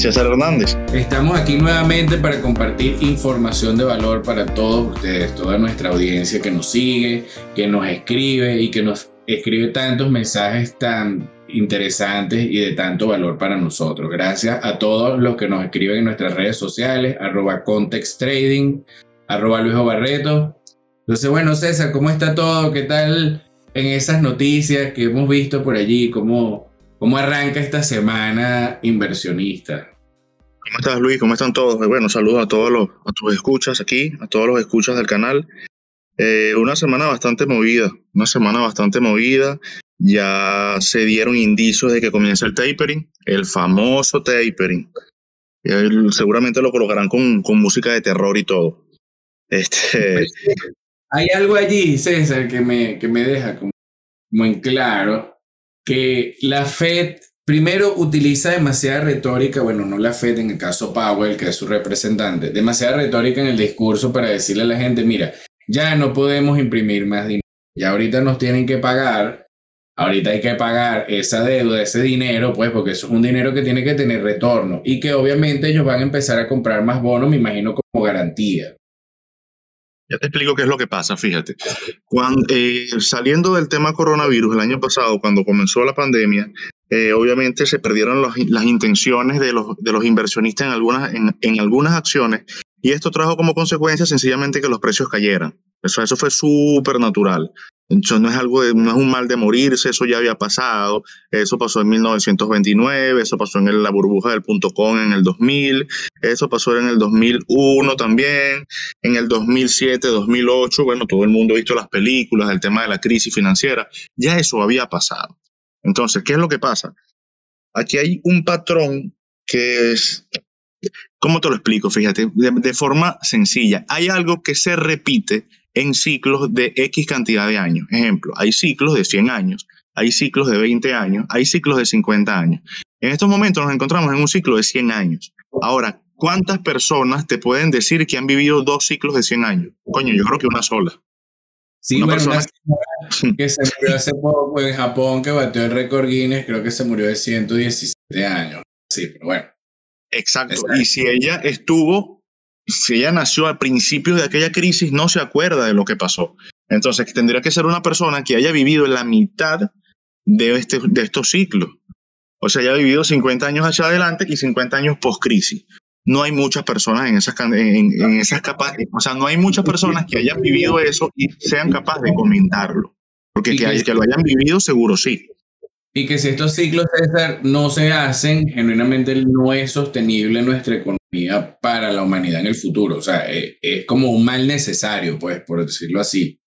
César Hernández. Estamos aquí nuevamente para compartir información de valor para todos ustedes, toda nuestra audiencia que nos sigue, que nos escribe y que nos escribe tantos mensajes tan interesantes y de tanto valor para nosotros. Gracias a todos los que nos escriben en nuestras redes sociales, arroba context arroba Luis Barreto. Entonces, bueno, César, ¿cómo está todo? ¿Qué tal en esas noticias que hemos visto por allí? ¿Cómo, ¿Cómo arranca esta semana inversionista? ¿Cómo estás, Luis? ¿Cómo están todos? Bueno, saludos a todos los a tus escuchas aquí, a todos los escuchas del canal. Eh, una semana bastante movida, una semana bastante movida. Ya se dieron indicios de que comienza el tapering, el famoso tapering. seguramente lo colocarán con, con música de terror y todo. Este... Hay algo allí, César, que me, que me deja como, como en claro que la Fed primero utiliza demasiada retórica, bueno, no la Fed en el caso Powell, que es su representante, demasiada retórica en el discurso para decirle a la gente, mira, ya no podemos imprimir más dinero, ya ahorita nos tienen que pagar, ahorita hay que pagar esa deuda, ese dinero, pues porque es un dinero que tiene que tener retorno y que obviamente ellos van a empezar a comprar más bonos, me imagino, como garantía. Ya te explico qué es lo que pasa, fíjate. Cuando, eh, saliendo del tema coronavirus el año pasado, cuando comenzó la pandemia, eh, obviamente se perdieron las intenciones de los, de los inversionistas en algunas, en, en algunas acciones y esto trajo como consecuencia sencillamente que los precios cayeran. Eso, eso fue súper natural. Eso no es algo no es un mal de morirse, eso ya había pasado. Eso pasó en 1929, eso pasó en la burbuja del punto com en el 2000, eso pasó en el 2001 también, en el 2007, 2008. Bueno, todo el mundo ha visto las películas, el tema de la crisis financiera. Ya eso había pasado. Entonces, ¿qué es lo que pasa? Aquí hay un patrón que es, ¿cómo te lo explico? Fíjate, de forma sencilla. Hay algo que se repite en ciclos de X cantidad de años. Ejemplo, hay ciclos de 100 años, hay ciclos de 20 años, hay ciclos de 50 años. En estos momentos nos encontramos en un ciclo de 100 años. Ahora, ¿cuántas personas te pueden decir que han vivido dos ciclos de 100 años? Coño, yo creo que una sola. Sí, una bueno, persona... que se murió hace poco en Japón, que batió el récord Guinness, creo que se murió de 117 años. Sí, pero bueno. Exacto. Y si ella estuvo si ella nació al principio de aquella crisis, no se acuerda de lo que pasó. Entonces, tendría que ser una persona que haya vivido en la mitad de, este, de estos ciclos. O sea, haya vivido 50 años hacia adelante y 50 años post-crisis. No hay muchas personas en esas, en, esas capaces, o sea, no hay muchas personas que hayan vivido eso y sean capaces de comentarlo. Porque que, que lo hayan vivido, seguro sí. Y que si estos ciclos, César, no se hacen, genuinamente no es sostenible nuestra economía para la humanidad en el futuro. O sea, es, es como un mal necesario, pues, por decirlo así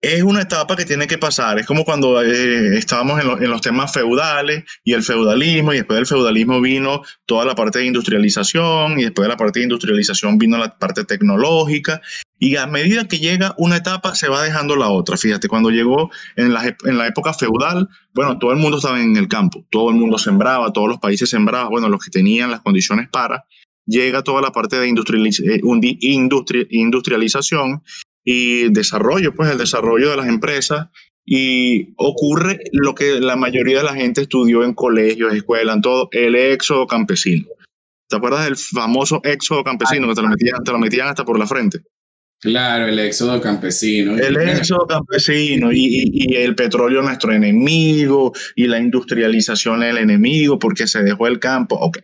es una etapa que tiene que pasar. Es como cuando eh, estábamos en, los temas feudales y el feudalismo, y después del feudalismo vino toda la parte de industrialización, y después de la parte de industrialización vino la parte tecnológica, y a medida que llega una etapa se va dejando la otra. Fíjate, cuando llegó en la, en la época feudal, bueno, todo el mundo estaba en el campo, todo el mundo sembraba, todos los países sembraban, bueno, los que tenían las condiciones para, llega toda la parte de eh, industrialización y desarrollo, pues el desarrollo de las empresas y ocurre lo que la mayoría de la gente estudió en colegios, escuelas, en todo, el éxodo campesino. ¿Te acuerdas del famoso éxodo campesino que te lo, metían, te lo metían hasta por la frente? Claro, el éxodo campesino. El éxodo campesino y, y, el petróleo nuestro enemigo y la industrialización el enemigo porque se dejó el campo. Ok.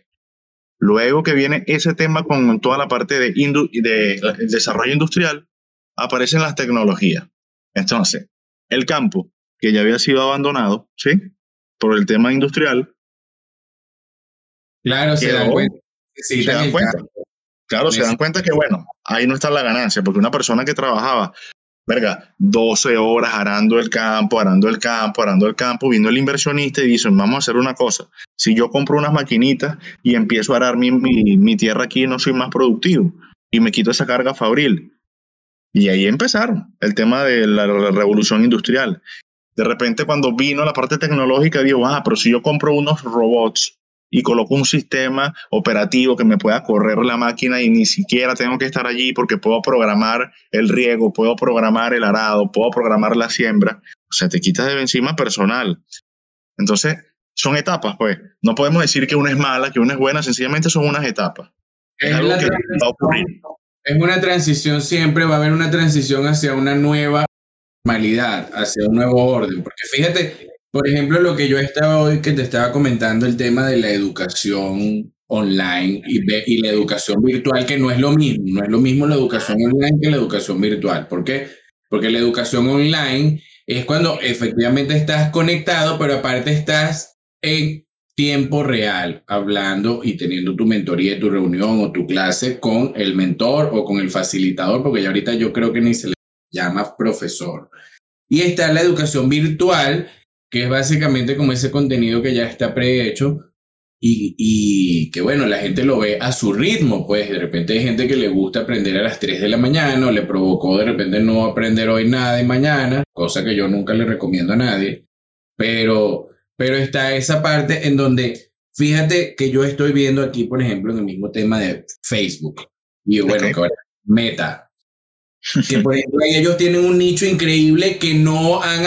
Luego que viene ese tema con toda la parte de, de desarrollo industrial, aparecen las tecnologías. Entonces, el campo, que ya había sido abandonado, ¿sí? Por el tema industrial. Claro, se dan cuenta. se dan cuenta. Claro, se dan cuenta que, bueno, ahí no está la ganancia, porque una persona que trabajaba, verga, 12 horas arando el campo, arando el campo, arando el campo, viendo el inversionista y dice, vamos a hacer una cosa, si yo compro unas maquinitas y empiezo a arar mi, mi, mi tierra aquí, no soy más productivo y me quito esa carga fabril y ahí empezaron el tema de la, revolución industrial. De repente cuando vino la parte tecnológica, digo, ah, pero si yo compro unos robots y coloco un sistema operativo que me pueda correr la máquina y ni siquiera tengo que estar allí porque puedo programar el riego, puedo programar el arado, puedo programar la siembra, o sea, te quitas de encima personal. Entonces, son etapas, pues. No podemos decir que una es mala, que una es buena, sencillamente son unas etapas. Es, algo que va a ocurrir. Es una transición, siempre va a haber una transición hacia una nueva normalidad, hacia un nuevo orden. Porque fíjate, por ejemplo, lo que yo estaba hoy, que te estaba comentando, el tema de la educación online y, la educación virtual, que no es lo mismo, no es lo mismo la educación online que la educación virtual. ¿Por qué? Porque la educación online es cuando efectivamente estás conectado, pero aparte estás en tiempo real, hablando y teniendo tu mentoría, tu reunión o tu clase con el mentor o con el facilitador, porque ya ahorita yo creo que ni se le llama profesor. Y está la educación virtual, que es básicamente como ese contenido que ya está prehecho y, y, que bueno, la gente lo ve a su ritmo, pues de repente hay gente que le gusta aprender a las 3 de la mañana o le provocó de repente no aprender hoy nada de mañana, cosa que yo nunca le recomiendo a nadie, pero, pero está esa parte en donde, fíjate que yo estoy viendo aquí, por ejemplo, en el mismo tema de Facebook, y bueno, que Meta, que por ejemplo ellos tienen un nicho increíble que no han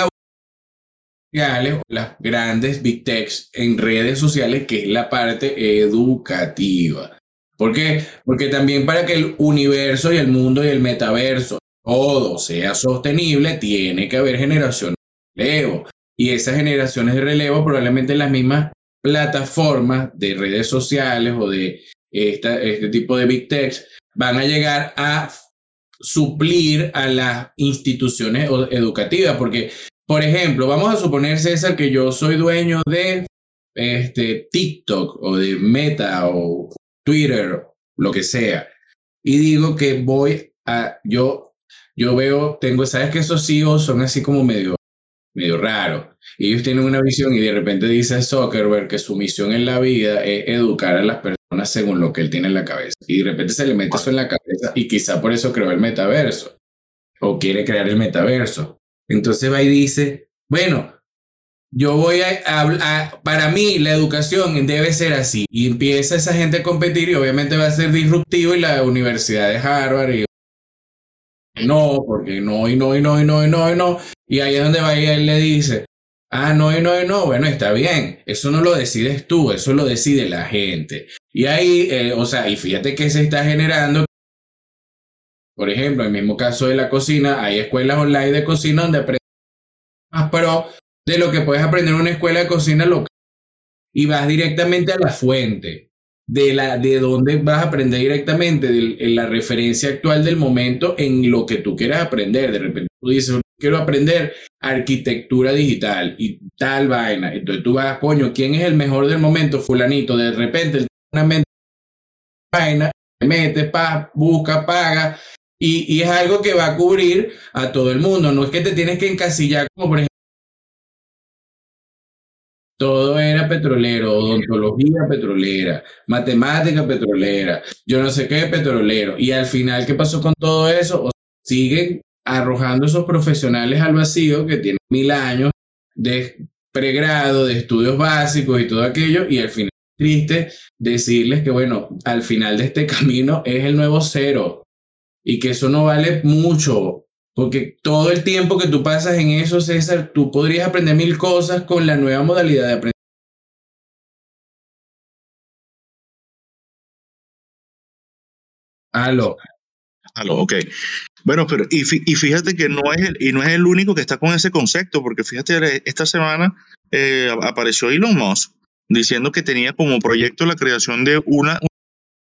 las grandes big techs en redes sociales, que es la parte educativa. ¿Por qué? Porque también para que el universo y el mundo y el metaverso todo sea sostenible, tiene que haber generaciones de relevo. Y esas generaciones de relevo probablemente en las mismas plataformas de redes sociales o de este tipo de big techs van a llegar a suplir a las instituciones educativas, porque por ejemplo, vamos a suponer, César, que yo soy dueño de este, TikTok o de Meta o Twitter, lo que sea, y digo que voy a, yo, yo veo, tengo, sabes que esos CEOs son así como medio, medio raros. Ellos tienen una visión y de repente dice Zuckerberg que su misión en la vida es educar a las personas según lo que él tiene en la cabeza. Y de repente se le mete eso en la cabeza y quizá por eso creó el metaverso o quiere crear el metaverso. Entonces va y dice, bueno, yo voy a, para mí la educación debe ser así. Y empieza esa gente a competir y obviamente va a ser disruptivo y la Universidad de Harvard y no, porque no, y no, y no, y no, y no, y no. Y ahí es donde va y él le dice, ah, no, y no, no, bueno, está bien, eso no lo decides tú, eso lo decide la gente. Y ahí, eh, o sea, y fíjate que se está generando por ejemplo, en el mismo caso de la cocina, hay escuelas online de cocina donde aprendes más pro de lo que puedes aprender en una escuela de cocina local. Y vas directamente a la fuente de, la, de dónde vas a aprender directamente, de, la referencia actual del momento en lo que tú quieras aprender. De repente tú dices, quiero aprender arquitectura digital y tal vaina. Entonces tú vas, coño, ¿quién es el mejor del momento? Fulanito. De repente, una mente vaina, mete, pa, busca, paga y, es algo que va a cubrir a todo el mundo. No es que te tienes que encasillar como por ejemplo. Todo era petrolero, odontología petrolera, matemática petrolera, yo no sé qué petrolero. Y al final, ¿qué pasó con todo eso? siguen arrojando esos profesionales al vacío que tienen mil años de pregrado, de estudios básicos y todo aquello, y al final triste decirles que, bueno, al final de este camino es el nuevo cero y que eso no vale mucho, porque todo el tiempo que tú pasas en eso, César, tú podrías aprender mil cosas con la nueva modalidad de aprender. Aló. Ok. Bueno, pero y, fíjate que no es, el, y no es el único que está con ese concepto, porque fíjate, esta semana eh, apareció Elon Musk diciendo que tenía como proyecto la creación de una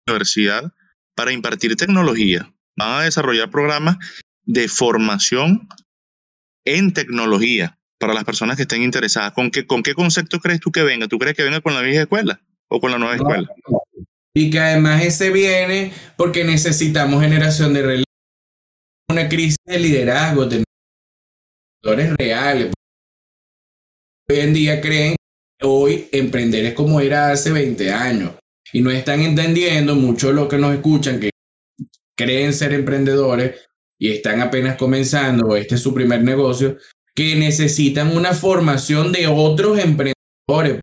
universidad para impartir tecnología van a desarrollar programas de formación en tecnología para las personas que estén interesadas. ¿Con qué, ¿Con qué concepto crees tú que venga? ¿Tú crees que venga con la vieja escuela o con la nueva escuela? Y que además ese viene porque necesitamos generación de relevo, una crisis de liderazgo, de reales. Hoy en día creen hoy emprender es como era hace 20 años y no están entendiendo mucho lo que nos escuchan que creen ser emprendedores y están apenas comenzando este es su primer negocio, que necesitan una formación de otros emprendedores.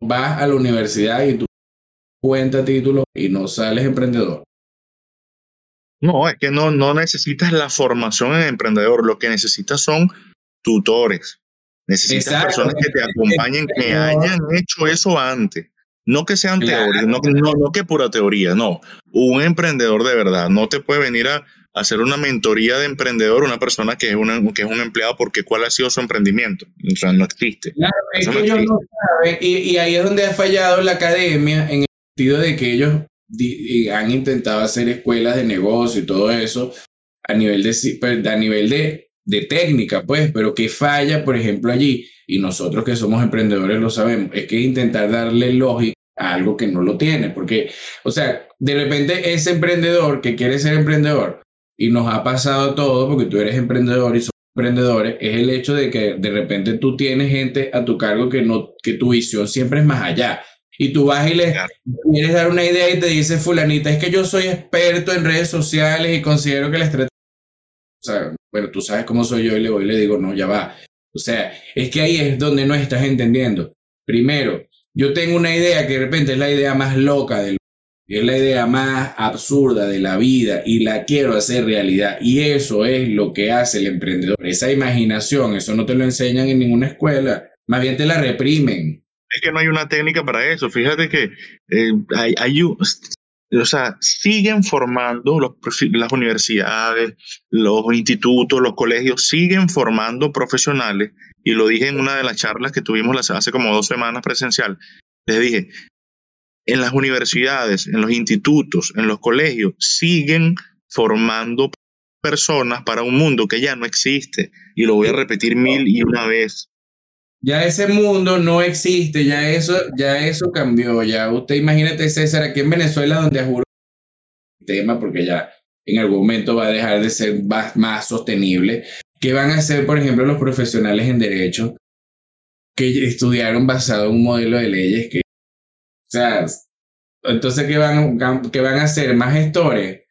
Vas a la universidad y tú cuentas títulos y no sales emprendedor. No, es que no, no necesitas la formación en emprendedor, lo que necesitas son tutores, Necesitas personas que te acompañen, que hayan hecho eso antes. No que sean teorías, no, no, no, que pura teoría, no. Un emprendedor de verdad no te puede venir a, hacer una mentoría de emprendedor una persona que es, una, que es un empleado porque cuál ha sido su emprendimiento. O sea, no existe. Claro, es que ellos no saben, y, y, ahí es donde ha fallado la academia en sentido de que ellos han intentado hacer escuelas de negocio y todo eso a nivel de, pues, a nivel de, de técnica, pues, pero que falla, por ejemplo, allí, y nosotros que somos emprendedores lo sabemos, es que intentar darle lógica a algo que no lo tiene, porque, o sea, de repente ese emprendedor que quiere ser emprendedor, y nos ha pasado todo, porque tú eres emprendedor y somos emprendedores, es el hecho de que de repente tú tienes gente a tu cargo que, no, que tu visión siempre es más allá. Y tú vas y le quieres dar una idea y te dice fulanita, es que yo soy experto en redes sociales y considero que la estrategia... O sea, bueno, tú sabes cómo soy yo y le voy y le digo, no, ya va. O sea, es que ahí es donde no estás entendiendo. Primero, yo tengo una idea que de repente es la idea más loca del es la idea más absurda de la vida y la quiero hacer realidad. Y eso es lo que hace el emprendedor. Esa imaginación, eso no te lo enseñan en ninguna escuela. Más bien te la reprimen. Es que no hay una técnica para eso. Fíjate que eh, hay, hay, o sea, siguen formando las universidades, los institutos, los colegios, siguen formando profesionales. Y lo dije en una de las charlas que tuvimos hace como dos semanas presencial. Les dije, en las universidades, en los institutos, en los colegios, siguen formando personas para un mundo que ya no existe. Y lo voy a repetir mil y una vez. Ya ese mundo no existe, ya eso, ya eso cambió. Ya usted imagínate, César, aquí en Venezuela, donde juro tema, porque ya en algún momento va a dejar de ser más, más sostenible. ¿Qué van a hacer, por ejemplo, los profesionales en derecho que estudiaron basado en un modelo de leyes que o sea, entonces, ¿qué van, qué van a hacer? ¿Más gestores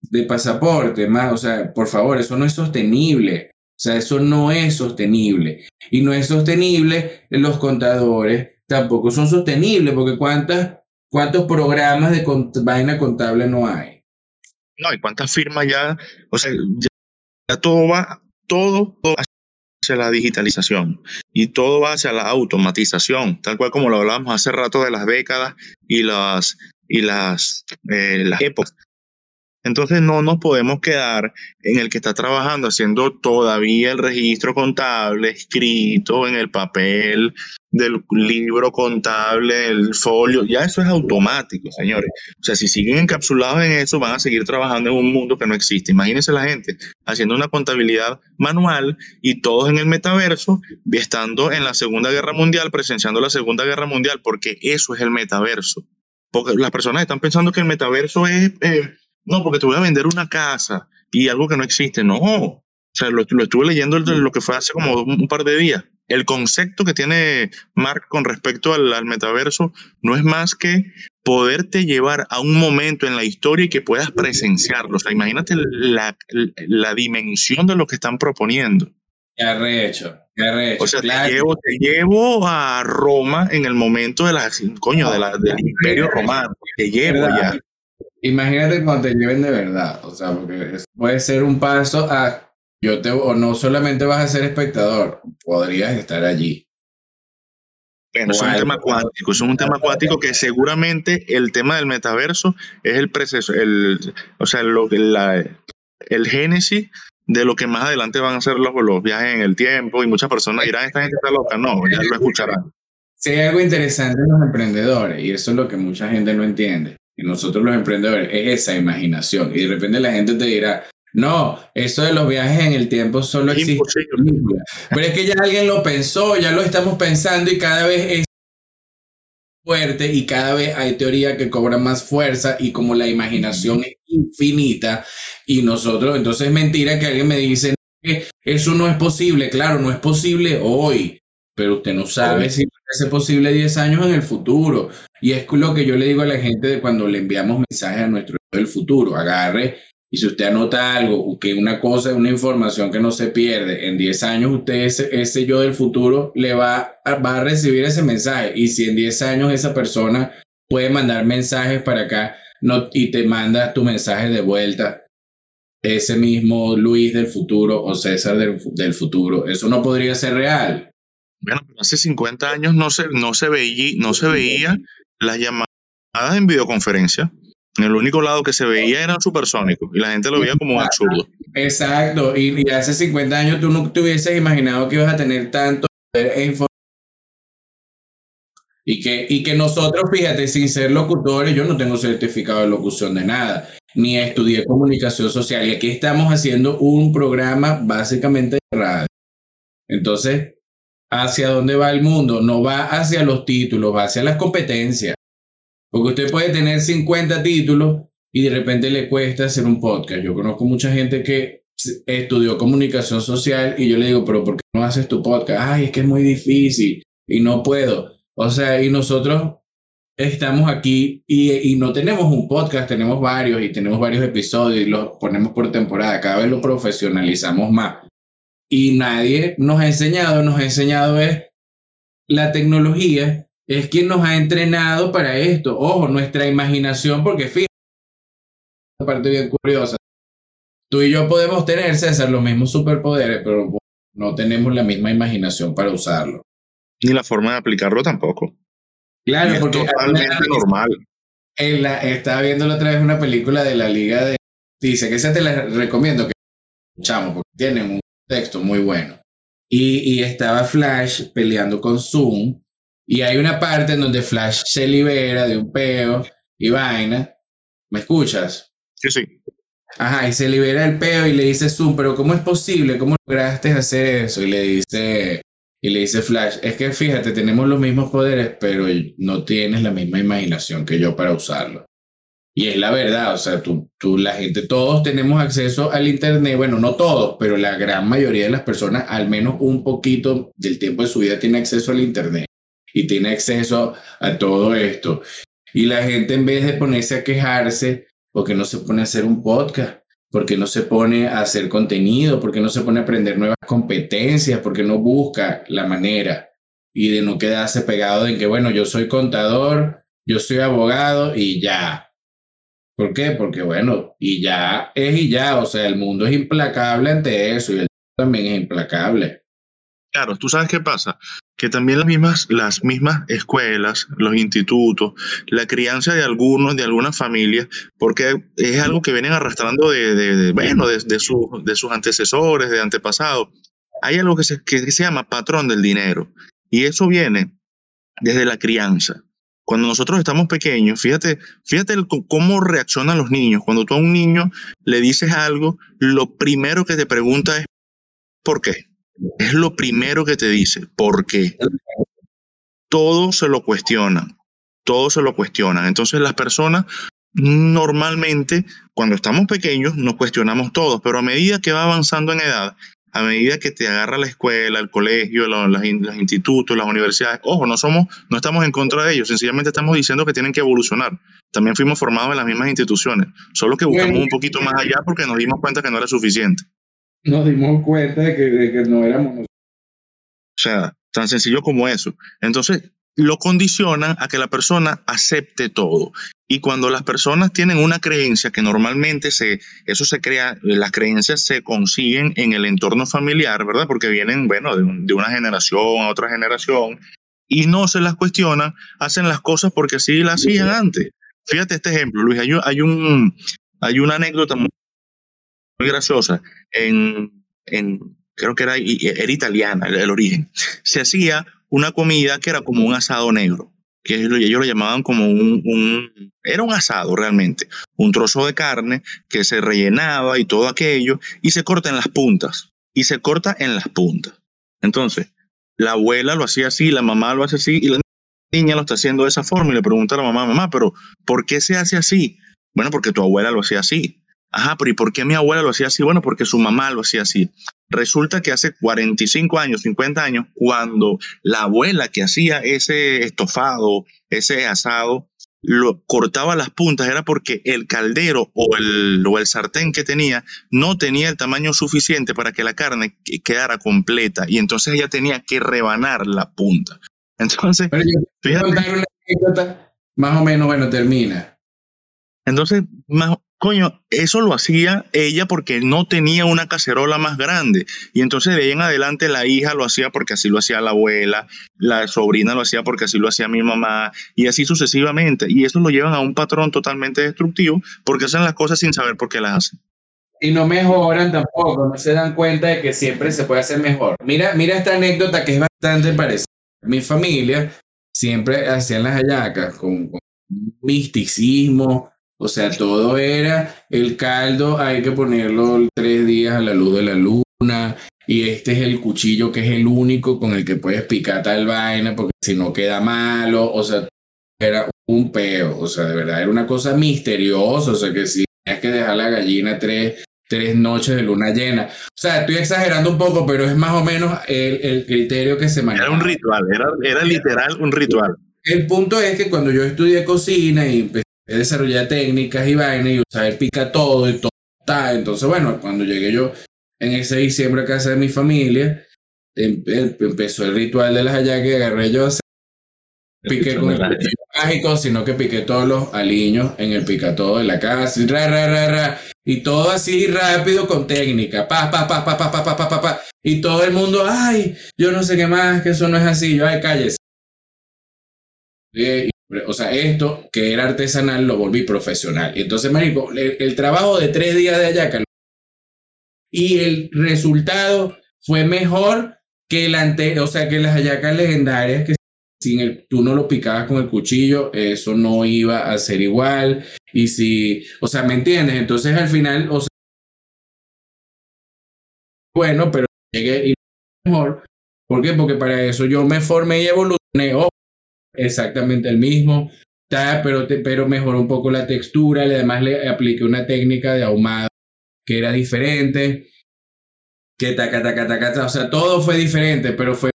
de pasaporte? Más, o sea, por favor, eso no es sostenible. O sea, eso no es sostenible. Y no es sostenible, los contadores tampoco son sostenibles, porque ¿cuántas, ¿cuántos programas de vaina contable no hay? No, y cuántas firmas ya, o sea, ya, todo va, todo, todo hacia la digitalización y todo va hacia la automatización, tal cual como lo hablábamos hace rato de las décadas y las, y las, eh, las épocas. Entonces no nos podemos quedar en el que está trabajando haciendo todavía el registro contable escrito en el papel del libro contable, el folio, ya eso es automático, señores. O sea, si siguen encapsulados en eso, van a seguir trabajando en un mundo que no existe. Imagínense la gente haciendo una contabilidad manual y todos en el metaverso, estando en la Segunda Guerra Mundial, presenciando la Segunda Guerra Mundial, porque eso es el metaverso. Porque las personas están pensando que el metaverso es... Eh, no, porque te voy a vender una casa y algo que no existe. No. O sea, lo, estuve leyendo lo que fue hace como un, par de días. El concepto que tiene Mark con respecto al, metaverso no es más que poderte llevar a un momento en la historia y que puedas presenciarlo. O sea, imagínate la, la dimensión de lo que están proponiendo. Qué arrecho, qué arrecho. O sea, te, llevo, te, llevo, a Roma en el momento de la, coño, de la, del imperio romano. Te llevo ya. Imagínate cuando te lleven de verdad, o sea, porque puede ser un paso a, yo te, o no solamente vas a ser espectador, podrías estar allí. Bueno, es un tema cuántico, es un tema cuántico que seguramente el tema del metaverso es el proceso, el, o sea, lo, la, el génesis de lo que más adelante van a ser los, los viajes en el tiempo y muchas personas dirán, esta gente está loca, no, ya lo escucharán. Sí, hay algo interesante en los emprendedores y eso es lo que mucha gente no entiende nosotros los emprendedores, es esa imaginación. Y de repente la gente te dirá, no, eso de los viajes en el tiempo solo existe. Pero es que ya alguien lo pensó, ya lo estamos pensando y cada vez es fuerte y cada vez hay teoría que cobra más fuerza y como la imaginación es infinita y nosotros, entonces es mentira que alguien me dice que eso no es posible, claro, no es posible hoy, pero usted no sabe si ser posible 10 años en el futuro. Y es lo que yo le digo a la gente de cuando le enviamos mensajes a nuestro del futuro. Agarre y si usted anota algo, que una cosa, una información que no se pierde, en 10 años usted, ese, yo del futuro, le va a, va a recibir ese mensaje. Y si en 10 años esa persona puede mandar mensajes para acá no, y te manda tu mensaje de vuelta, ese mismo Luis del futuro o César del, del futuro, eso no podría ser real Bueno, hace 50 años no se, no se veía, no se veía las llamadas en videoconferencia. En el único lado que se veía eran supersónicos y la gente lo veía como absurdo. Exacto, y, hace 50 años tú no te hubieses imaginado que ibas a tener tanto e información. Y que, y que nosotros, fíjate, sin ser locutores, yo no tengo certificado de locución de nada, ni estudié comunicación social. Y aquí estamos haciendo un programa básicamente de radio. Entonces, ¿hacia dónde va el mundo? No va hacia los títulos, va hacia las competencias. Porque usted puede tener 50 títulos y de repente le cuesta hacer un podcast. Yo conozco mucha gente que estudió comunicación social y yo le digo, pero ¿por qué no haces tu podcast? Ay, es que es muy difícil y no puedo. O sea, y nosotros estamos aquí y, y, no tenemos un podcast, tenemos varios y tenemos varios episodios y los ponemos por temporada, cada vez lo profesionalizamos más. Y nadie nos ha enseñado, nos ha enseñado es la tecnología es quien nos ha entrenado para esto. Ojo, nuestra imaginación, porque fíjate, parte bien curiosa. Tú y yo podemos tener, César, los mismos superpoderes, pero no tenemos la misma imaginación para usarlo. Ni la forma de aplicarlo tampoco. Claro, porque totalmente normal. estaba viendo la otra vez una película de la Liga de. Dice que esa te la recomiendo que escuchamos, porque tienen un texto muy bueno. Y, y estaba Flash peleando con Zoom y hay una parte en donde Flash se libera de un peo y vaina. ¿Me escuchas? Sí, sí. Ajá, y se libera el peo y le dice Zoom, pero ¿cómo es posible? ¿Cómo lograste hacer eso? Y le dice, y le dice Flash, es que fíjate, tenemos los mismos poderes, pero no tienes la misma imaginación que yo para usarlo. Y es la verdad, o sea, tú, tú, la gente, todos tenemos acceso al Internet, bueno, no todos, pero la gran mayoría de las personas, al menos un poquito del tiempo de su vida, tiene acceso al Internet y tiene acceso a todo esto. Y la gente en vez de ponerse a quejarse, porque no se pone a hacer un podcast? porque no se pone a hacer contenido? porque no se pone a aprender nuevas competencias? porque no busca la manera? Y de no quedarse pegado en que, bueno, yo soy contador, yo soy abogado y ya. ¿Por qué? Porque, bueno, y ya es y ya. O sea, el mundo es implacable ante eso y el también es implacable. Claro, tú sabes qué pasa que también las mismas, las mismas escuelas, los institutos, la crianza de algunos, de algunas familias, porque es algo que vienen arrastrando de, bueno, de, de, sus antecesores, de antepasados. Hay algo que se, que se llama patrón del dinero y eso viene desde la crianza. Cuando nosotros estamos pequeños, fíjate, fíjate cómo reaccionan los niños. Cuando tú a un niño le dices algo, lo primero que te pregunta es ¿por qué? Es lo primero que te dice. ¿Por qué? Todo se lo cuestionan. Todo se lo cuestionan. Entonces las personas normalmente, cuando estamos pequeños, nos cuestionamos todos, pero a medida que va avanzando en edad, a medida que te agarra la escuela, el colegio, los, los, institutos, las universidades, ojo, no somos, no estamos en contra de ellos, sencillamente estamos diciendo que tienen que evolucionar. También fuimos formados en las mismas instituciones, solo que buscamos un poquito más allá porque nos dimos cuenta que no era suficiente nos dimos cuenta de que, no éramos nosotros. O sea, tan sencillo como eso. Entonces, lo condicionan a que la persona acepte todo. Y cuando las personas tienen una creencia que normalmente se, eso se crea, las creencias se consiguen en el entorno familiar, ¿verdad? Porque vienen, bueno, de, de una generación a otra generación y no se las cuestionan, hacen las cosas porque así las hacían antes. Fíjate este ejemplo, Luis, hay, hay, un, hay una anécdota muy graciosa. En, en, creo que era, era italiana el, origen. Se hacía una comida que era como un asado negro, que ellos lo llamaban como un, era un asado realmente, un trozo de carne que se rellenaba y todo aquello, y se corta en las puntas, y se corta en las puntas. Entonces, la abuela lo hacía así, la mamá lo hace así, y la niña lo está haciendo de esa forma, y le pregunta a la mamá, mamá, pero ¿por qué se hace así? Bueno, porque tu abuela lo hacía así. Ajá, pero ¿y por qué mi abuela lo hacía así? Bueno, porque su mamá lo hacía así. Resulta que hace 45 años, 50 años, cuando la abuela que hacía ese estofado, ese asado, lo cortaba las puntas, era porque el caldero o el, o el sartén que tenía no tenía el tamaño suficiente para que la carne quedara completa y entonces ella tenía que rebanar la punta. Entonces, más o menos, bueno, termina. Entonces, más, Coño, eso lo hacía ella porque no tenía una cacerola más grande. Y entonces de ahí en adelante la hija lo hacía porque así lo hacía la abuela, la sobrina lo hacía porque así lo hacía mi mamá, y así sucesivamente. Y eso lo llevan a un patrón totalmente destructivo porque hacen las cosas sin saber por qué las hacen. Y no mejoran tampoco, no se dan cuenta de que siempre se puede hacer mejor. Mira, mira esta anécdota que es bastante parecida. Mi familia siempre hacían las hallacas con misticismo, o sea, todo era el caldo, hay que ponerlo tres días a la luz de la luna. Y este es el cuchillo que es el único con el que puedes picar tal vaina, porque si no queda malo. O sea, era un peo. O sea, de verdad, era una cosa misteriosa. O sea, que si tenías que dejar la gallina tres, tres noches de luna llena. O sea, estoy exagerando un poco, pero es más o menos el, el criterio que se maneja. Era un ritual, era, era literal un ritual. El punto es que cuando yo estudié cocina y empecé desarrollar técnicas y vainas y saber pica todo y todo está. Entonces, bueno, cuando llegué yo en ese diciembre a casa de mi familia, em, em, empezó el ritual de las hallacas y agarré yo a hacer piqué con el mágico, sino que piqué todos los aliños en el picatodo de la casa y ra, ra, ra, ra, y todo así rápido con técnica, pa, pa, pa, pa, pa, pa, pa, pa, pa, y todo el mundo, ay, yo no sé qué más, que eso no es así, yo, ay, cállese. Y, o sea, esto que era artesanal lo volví profesional. Entonces, Marico, el, trabajo de tres días de ayaca y el resultado fue mejor que el anterior, o sea, que las hallacas legendarias que sin el, tú no lo picabas con el cuchillo, eso no iba a ser igual. Y si, o sea, ¿me entiendes? Entonces al final, o sea, bueno, pero llegué y mejor. ¿Por qué? Porque para eso yo me formé y evolucioné. Exactamente el mismo, pero, pero mejoró un poco la textura, además le apliqué una técnica de ahumado que era diferente, que taca, taca, taca, o sea, todo fue diferente, pero fue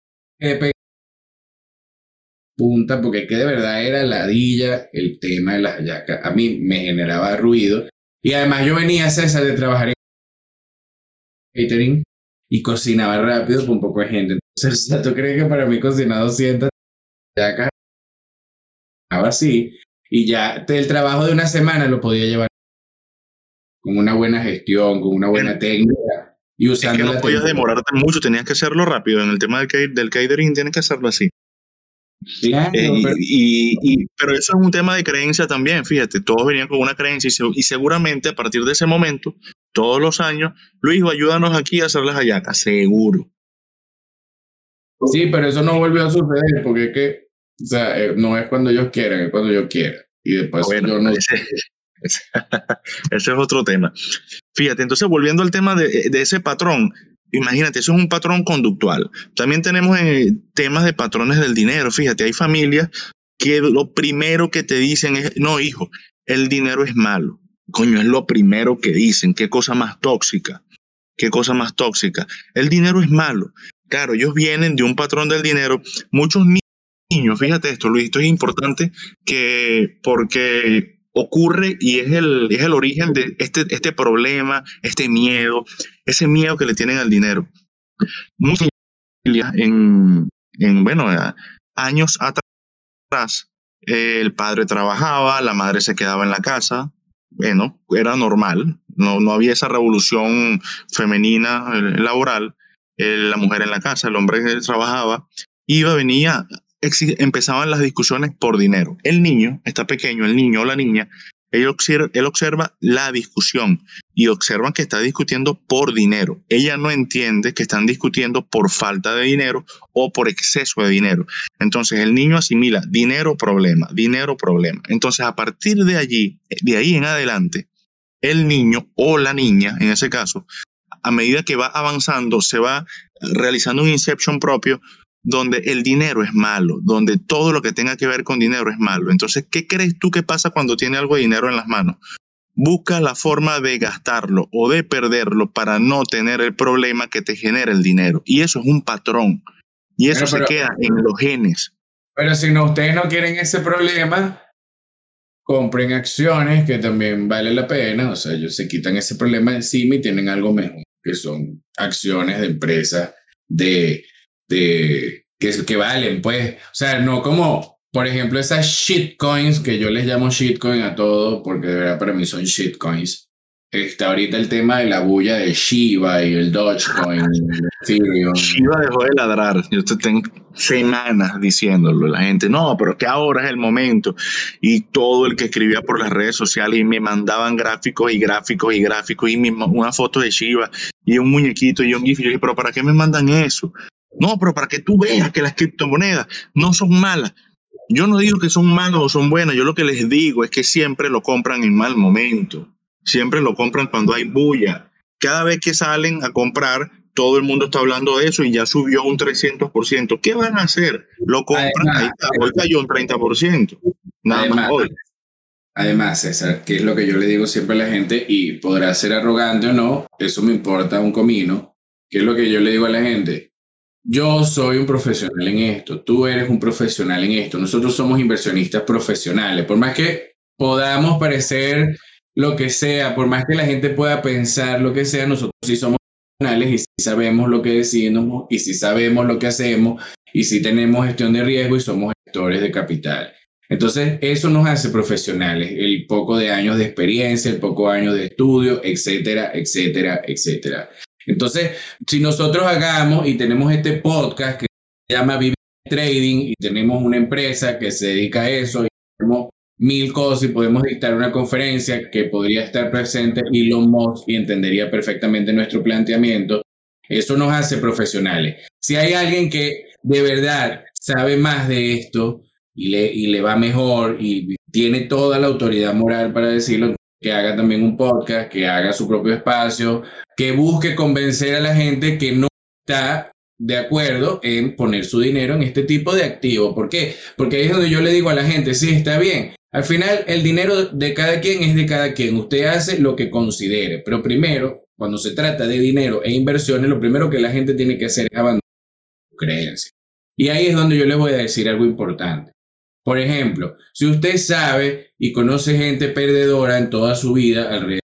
punta, porque que de verdad era ladilla el tema de las hallacas, a mí me generaba ruido, y además yo venía César de trabajar en catering y cocinaba rápido con un poco de gente. Entonces, ¿tú crees que para mí cocinar 200 hallacas Ahora sí, y ya el trabajo de una semana lo podía llevar con una buena gestión, con una buena técnica y usando es que no podías demorarte mucho, tenías que hacerlo rápido. En el tema del, del catering tienes que hacerlo así. Claro, eh, pero... Y, pero eso es un tema de creencia también, fíjate, todos venían con una creencia y, seguramente a partir de ese momento, todos los años, Luis, ayúdanos aquí a hacer las hallacas, seguro. Sí, pero eso no volvió a suceder porque es que o sea, eh, no es cuando ellos quieran, es cuando yo quiera. Y después yo no... Ese, es otro tema. Fíjate, entonces volviendo al tema de, de, ese patrón, imagínate, eso es un patrón conductual. También tenemos eh, temas de patrones del dinero. Fíjate, hay familias que lo primero que te dicen es, no, hijo, el dinero es malo. Coño, es lo primero que dicen. Qué cosa más tóxica. Qué cosa más tóxica. El dinero es malo. Claro, ellos vienen de un patrón del dinero. Muchos niños, fíjate esto, Luis, esto es importante que porque ocurre y es el, es el origen de este, este problema, este miedo, ese miedo que le tienen al dinero. Muchas familias en, en, bueno, años atrás, el padre trabajaba, la madre se quedaba en la casa, bueno, era normal, no, no había esa revolución femenina eh, laboral, eh, la mujer en la casa, el hombre trabajaba, iba, venía empezaban las discusiones por dinero. El niño, está pequeño, el niño o la niña, él observa, él observa la discusión y observan que está discutiendo por dinero. Ella no entiende que están discutiendo por falta de dinero o por exceso de dinero. Entonces el niño asimila dinero, problema, dinero, problema. Entonces a partir de allí, de ahí en adelante, el niño o la niña, en ese caso, a medida que va avanzando, se va realizando un inception propio donde el dinero es malo, donde todo lo que tenga que ver con dinero es malo. Entonces, ¿qué crees tú que pasa cuando tiene algo de dinero en las manos? Busca la forma de gastarlo o de perderlo para no tener el problema que te genera el dinero. Y eso es un patrón. Y eso se queda en los genes. Pero si no, ustedes no quieren ese problema, compren acciones que también vale la pena. O sea, ellos se quitan ese problema encima y tienen algo mejor, que son acciones de empresas de de, que, que valen, pues. O sea, no como por ejemplo, esas shitcoins, que yo les llamo shitcoin a todo, porque de verdad para mí son shitcoins. Está ahorita el tema de la bulla de Shiba y el Dogecoin, Shiba dejó de ladrar. Yo te tengo semanas diciéndolo. La gente, no, pero que ahora es el momento. Y todo el que escribía por las redes sociales y me mandaban gráficos y gráficos y gráficos y una foto de Shiba y un muñequito y un GIF. Y yo dije, pero ¿para qué me mandan eso? No, pero para que tú veas que las criptomonedas no son malas. Yo no digo que son malas o son buenas, yo lo que les digo es que siempre lo compran en mal momento, siempre lo compran cuando hay bulla. Cada vez que salen a comprar, todo el mundo está hablando de eso y ya subió un 300%. ¿Qué van a hacer? Lo compran, ahí está, hoy cayó un 30%. Nada más hoy. Además, César, que es lo que yo le digo siempre a la gente, y podrá ser arrogante o no, eso me importa un comino, que es lo que yo le digo a la gente, yo soy un profesional en esto, tú eres un profesional en esto, nosotros somos inversionistas profesionales, por más que podamos parecer lo que sea, por más que la gente pueda pensar lo que sea, nosotros sí somos profesionales y sí sabemos lo que decimos y sí sabemos lo que hacemos y sí tenemos gestión de riesgo y somos gestores de capital. Entonces, eso nos hace profesionales, el poco de años de experiencia, el poco años de estudio, etcétera, etcétera, etcétera. Entonces, si nosotros hagamos y tenemos este podcast que se llama Vive Trading y tenemos una empresa que se dedica a eso y tenemos mil cosas y podemos dictar una conferencia que podría estar presente Elon Musk y entendería perfectamente nuestro planteamiento, eso nos hace profesionales. Si hay alguien que de verdad sabe más de esto y le, y le va mejor y tiene toda la autoridad moral para decirlo, que haga también un podcast, que haga su propio espacio, que busque convencer a la gente que no está de acuerdo en poner su dinero en este tipo de activo. ¿Por qué? Porque ahí es donde yo le digo a la gente, sí, está bien. Al final, el dinero de cada quien es de cada quien. Usted hace lo que considere. Pero primero, cuando se trata de dinero e inversiones, lo primero que la gente tiene que hacer es abandonar su creencia. Y ahí es donde yo le voy a decir algo importante. Por ejemplo, si usted sabe y conoce gente perdedora en toda su vida alrededor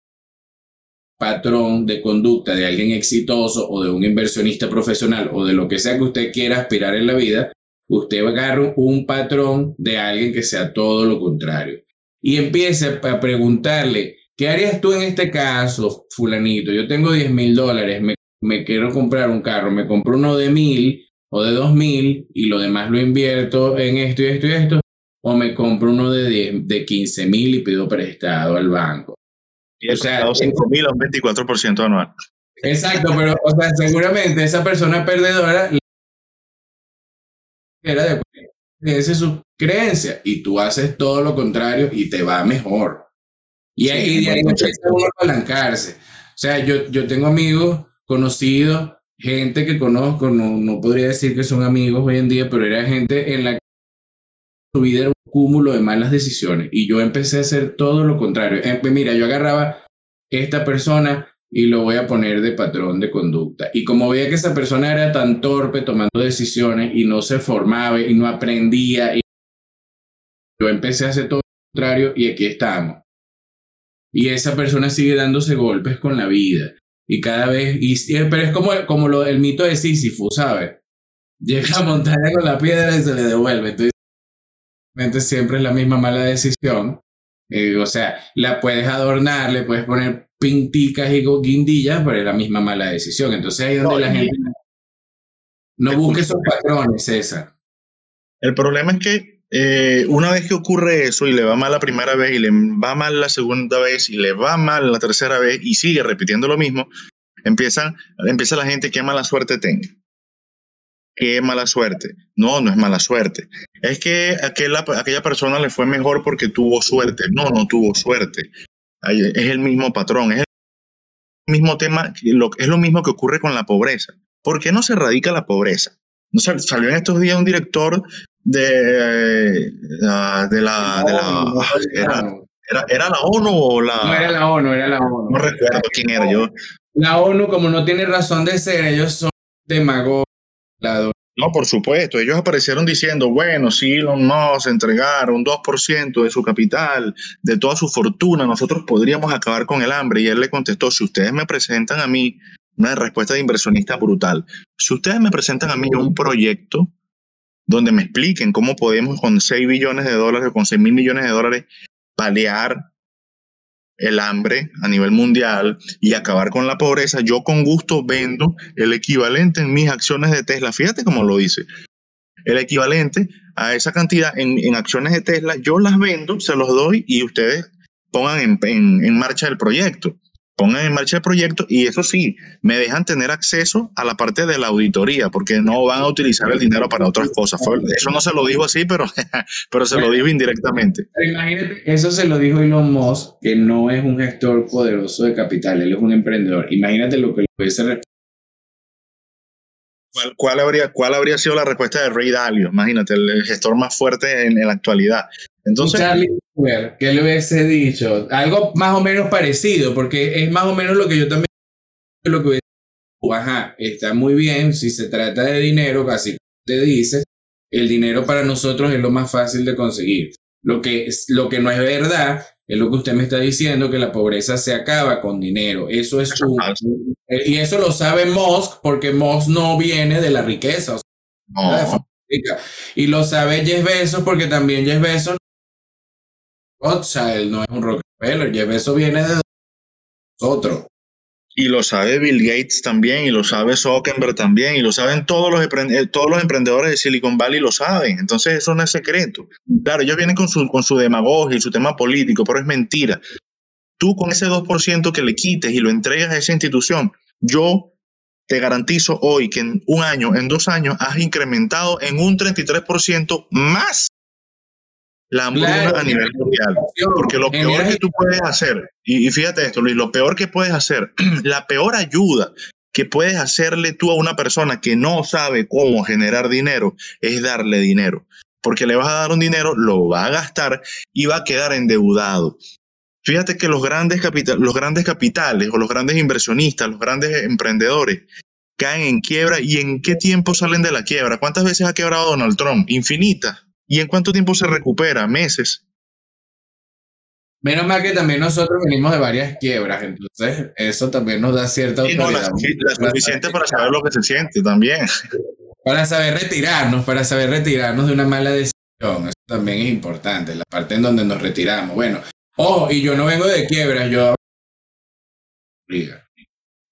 patrón de conducta de alguien exitoso o de un inversionista profesional o de lo que sea que usted quiera aspirar en la vida, usted va a agarrar un patrón de alguien que sea todo lo contrario. Y empiece a preguntarle, ¿qué harías tú en este caso, fulanito? Yo tengo 10 mil dólares, me, me, quiero comprar un carro, me compro uno de mil o de dos mil y lo demás lo invierto en esto y esto y esto, o me compro uno de, de 15 mil y pido prestado al banco. O sea, 5 mil a un 24% anual. Exacto, pero o sea, seguramente esa persona perdedora era de es su creencia y tú haces todo lo contrario y te va mejor. Y ahí, de ahí empieza a apalancarse. O sea, yo, yo tengo amigos, conocidos, gente que conozco, no, no podría decir que son amigos hoy en día, pero era gente en la que su vida era un cúmulo de malas decisiones y yo empecé a hacer todo lo contrario. Eh, pues mira, yo agarraba esta persona y lo voy a poner de patrón de conducta. Y como veía que esa persona era tan torpe tomando decisiones y no se formaba y no aprendía, yo empecé a hacer todo lo contrario y aquí estamos. Y esa persona sigue dándose golpes con la vida. Y cada vez, y, pero es como, el mito de Sísifo, ¿sabes? Llega a montaña con la piedra y se le devuelve. Entonces, siempre es la misma mala decisión. Eh, o sea, la puedes adornar, le puedes poner pinticas y guindillas, pero es la misma mala decisión. Entonces ahí es donde la gente no busque esos patrones, César. El problema es que eh, una vez que ocurre eso y le va mal la primera vez y le va mal la segunda vez y le va mal la tercera vez y sigue repitiendo lo mismo, empieza, empieza la gente que mala suerte tenga. Qué mala suerte. No, no es mala suerte. Es que aquella, aquella persona le fue mejor porque tuvo suerte. No, no tuvo suerte. Es el mismo patrón, es el mismo tema, es lo mismo que ocurre con la pobreza. ¿Por qué no se erradica la pobreza? No salió en estos días un director de, ah, de la, de la era, era, la ONU o la. No era la ONU, era la ONU. No recuerdo quién era yo. La ONU, como no tiene razón de ser, ellos son demagogos. No, por supuesto. Ellos aparecieron diciendo, bueno, si Elon Musk entregara un 2% de su capital, de toda su fortuna, nosotros podríamos acabar con el hambre. Y él le contestó, si ustedes me presentan a mí una respuesta de inversionista brutal, si ustedes me presentan a mí un proyecto donde me expliquen cómo podemos con 6 billones de dólares o con 6 mil millones de dólares paliar el hambre a nivel mundial y acabar con la pobreza, yo con gusto vendo el equivalente en mis acciones de Tesla. Fíjate cómo lo dice. El equivalente a esa cantidad en, acciones de Tesla, yo las vendo, se los doy y ustedes pongan en marcha el proyecto pongan en marcha el proyecto y eso sí, me dejan tener acceso a la parte de la auditoría, porque no van a utilizar el dinero para otras cosas. Eso no se lo dijo así, pero, pero se lo dijo indirectamente. Imagínate, eso se lo dijo Elon Musk, que no es un gestor poderoso de capital, él es un emprendedor. Imagínate lo que le pudiese ¿Cuál, ¿Cuál, habría, ¿Cuál habría sido la respuesta de Ray Dalio? Imagínate, el gestor más fuerte en, en la actualidad. Entonces, Charlie ¿qué le hubiese dicho? Algo más o menos parecido, porque es más o menos lo que yo también lo que hubiese Ajá, está muy bien, si se trata de dinero, casi te dice, el dinero para nosotros es lo más fácil de conseguir. Lo que, lo que no es verdad es lo que usted me está diciendo, que la pobreza se acaba con dinero. Eso es un, y eso lo sabe Musk porque Musk no viene de la riqueza. Y lo sabe Jeff Bezos porque también Jeff Bezos Rothschild no es un Rockefeller, Jeff Bezos viene de nosotros. Y lo sabe Bill Gates también, y lo sabe Zuckerberg también, y lo saben todos los, eh, todos los emprendedores de Silicon Valley, lo saben. Entonces eso no es secreto. Claro, ellos vienen con su, con su demagogia y su tema político, pero es mentira. Tú con ese 2% que le quites y lo entregas a esa institución, yo te garantizo hoy que en un año, en dos años, has incrementado en un 33% más la hambruna a nivel mundial. Porque lo peor que tú puedes hacer, y, fíjate esto, Luis, lo peor que puedes hacer, la peor ayuda que puedes hacerle tú a una persona que no sabe cómo generar dinero es darle dinero. Porque le vas a dar un dinero, lo va a gastar y va a quedar endeudado. Fíjate que los grandes, los grandes capitales o los grandes inversionistas, los grandes emprendedores, caen en quiebra y en qué tiempo salen de la quiebra. ¿Cuántas veces ha quebrado Donald Trump? Infinitas. ¿Y en cuánto tiempo se recupera? Meses. Menos mal que también nosotros venimos de varias quiebras, entonces eso también nos da cierta autoridad. la, suficiente para saber lo que se siente también. Para saber retirarnos, para saber retirarnos de una mala decisión, eso también es importante, la parte en donde nos retiramos. Bueno, ojo, y yo no vengo de quiebras, yo...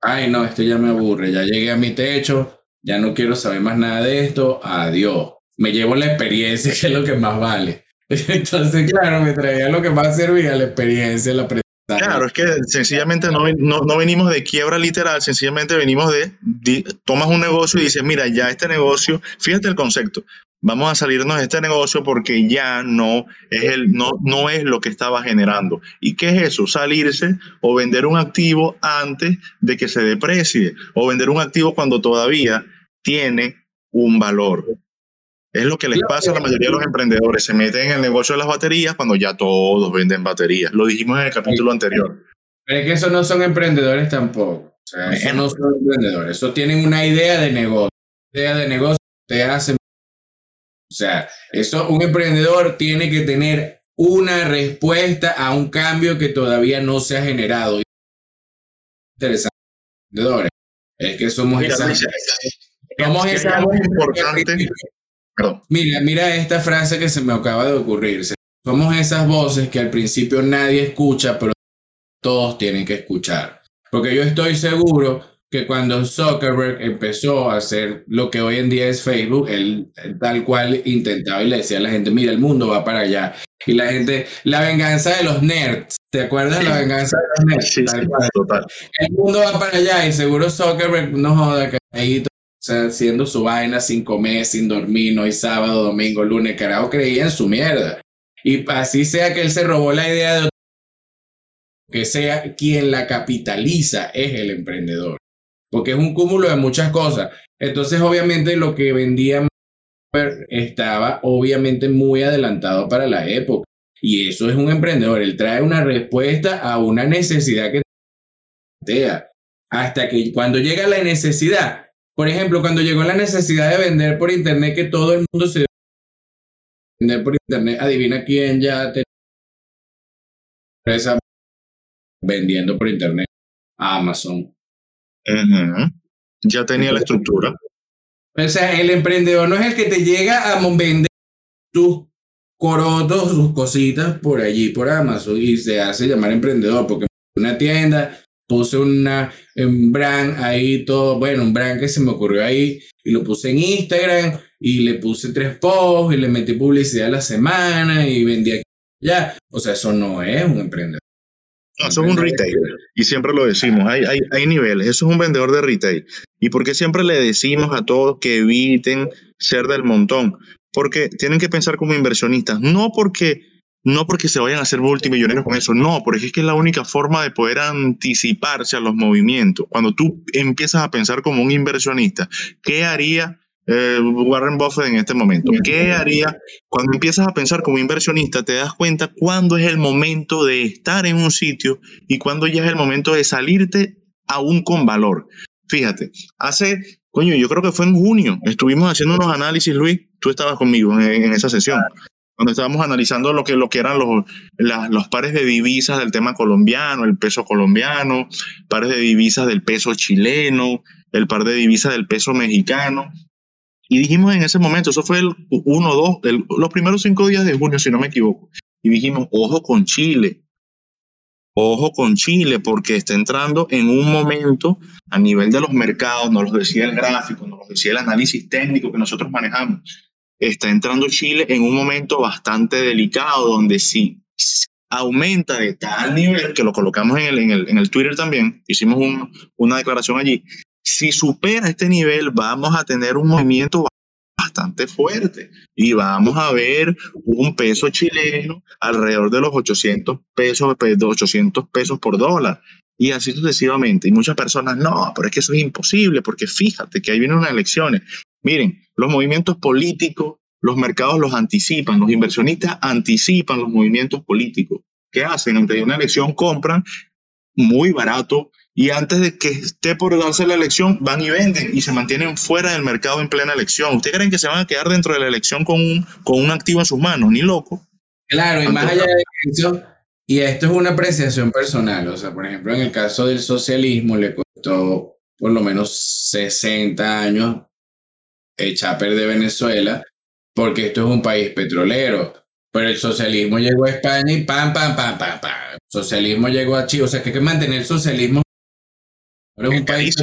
Ay, no, esto ya me aburre, ya llegué a mi techo, ya no quiero saber más nada de esto, adiós me llevo la experiencia, que es lo que más vale. Entonces, claro, me traía lo que más servía, la experiencia, la presencia. Claro, es que sencillamente no, no, venimos de quiebra literal, sencillamente venimos de, tomas un negocio y dices, mira, ya este negocio, fíjate el concepto, vamos a salirnos de este negocio porque ya no es, el, no, no es lo que estaba generando. ¿Y qué es eso? Salirse o vender un activo antes de que se deprecie o vender un activo cuando todavía tiene un valor. Es lo que les pasa a la mayoría de los emprendedores. Se meten en el negocio de las baterías cuando ya todos venden baterías. Lo dijimos en el capítulo anterior. Pero es que esos no son emprendedores tampoco. O sea, esos no son emprendedores. Eso tienen una idea de negocio. Idea de negocio te hacen. O sea, eso, un emprendedor tiene que tener una respuesta a un cambio que todavía no se ha generado. Interesante. Emprendedores. Es que somos Mira, esas. Somos esas. importante. Mira, mira esta frase que se me acaba de ocurrir. Somos esas voces que al principio nadie escucha, pero todos tienen que escuchar. Porque yo estoy seguro que cuando Zuckerberg empezó a hacer lo que hoy en día es Facebook, él tal cual intentaba y le decía a la gente, mira, el mundo va para allá. Y la gente, la venganza de los nerds, ¿te acuerdas? La venganza de los nerds. Sí, total. El mundo va para allá y seguro Zuckerberg no joda que ahí o haciendo su vaina sin comer, sin dormir, no sábado, domingo, lunes, carajo, creía en su mierda. Y así sea que él se robó la idea de que sea quien la capitaliza es el emprendedor. Porque es un cúmulo de muchas cosas. Entonces, obviamente, lo que vendía estaba obviamente muy adelantado para la época. Y eso es un emprendedor. Él trae una respuesta a una necesidad que plantea. Hasta que cuando llega la necesidad, por ejemplo, cuando llegó la necesidad de vender por internet, que todo el mundo se vender por internet, adivina quién ya tenía empresa vendiendo por internet. Amazon. Ya tenía la estructura. O sea, el emprendedor no es el que te llega a vender tus corotos, sus cositas por allí, por Amazon, y se hace llamar emprendedor, porque una tienda, puse una, un brand ahí, todo, bueno, un brand que se me ocurrió ahí, y lo puse en Instagram, y le puse tres posts, y le metí publicidad a la semana, y vendí aquí. Ya, o sea, eso no es un emprendedor. No, eso es un retail. Y siempre lo decimos, hay, hay, hay niveles. Eso es un vendedor de retail. ¿Y por qué siempre le decimos a todos que eviten ser del montón? Porque tienen que pensar como inversionistas. No porque, no porque se vayan a hacer multimillonarios con eso. No, porque es que es la única forma de poder anticiparse a los movimientos. Cuando tú empiezas a pensar como un inversionista, ¿qué haría eh, Warren Buffett en este momento. ¿Qué haría? Cuando empiezas a pensar como inversionista, te das cuenta cuándo es el momento de estar en un sitio y cuándo ya es el momento de salirte aún con valor. Fíjate, hace, coño, yo creo que fue en junio, estuvimos haciendo unos análisis, Luis, tú estabas conmigo en, esa sesión, cuando estábamos analizando lo que, lo que eran los, los pares de divisas del tema colombiano, el peso colombiano, pares de divisas del peso chileno, el par de divisas del peso mexicano, y dijimos en ese momento, eso fue el 1, 2, los primeros cinco días de junio, si no me equivoco. Y dijimos, ojo con Chile, ojo con Chile, porque está entrando en un momento a nivel de los mercados, nos lo decía el gráfico, nos lo decía el análisis técnico que nosotros manejamos. Está entrando Chile en un momento bastante delicado, donde si aumenta de tal nivel, que lo colocamos en el, en el, en el Twitter también, hicimos una declaración allí, si supera este nivel, vamos a tener un movimiento bastante fuerte y vamos a ver un peso chileno alrededor de los 800 pesos, 800 pesos por dólar y así sucesivamente. Y muchas personas, no, pero es que eso es imposible porque fíjate que ahí vienen unas elecciones. Miren, los movimientos políticos, los mercados los anticipan, los inversionistas anticipan los movimientos políticos. ¿Qué hacen? Ante una elección compran muy barato y antes de que esté por darse la elección, van y venden y se mantienen fuera del mercado en plena elección. ¿Ustedes creen que se van a quedar dentro de la elección con un, con un activo en sus manos? Ni loco. Claro, y más allá de eso, y esto es una apreciación personal, o sea, por ejemplo, en el caso del socialismo le costó por lo menos 60 años echar a perder Venezuela, porque esto es un país petrolero. Pero el socialismo llegó a España y pam, pam, pam, pam, pam. El socialismo llegó a Chile. O sea, que hay que mantener el socialismo es un país,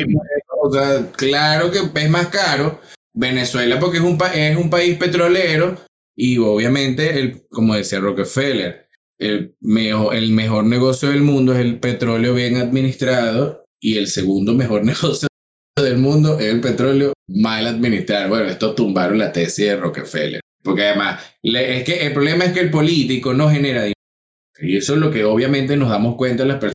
o sea, claro que es más caro. Venezuela porque es un, es un país petrolero y obviamente, el, como decía Rockefeller, el mejor, el mejor negocio del mundo es el petróleo bien administrado y el segundo mejor negocio del mundo es el petróleo mal administrado. Bueno, esto tumbaron la tesis de Rockefeller. Porque además, es que el problema es que el político no genera dinero. Y eso es lo que obviamente nos damos cuenta las personas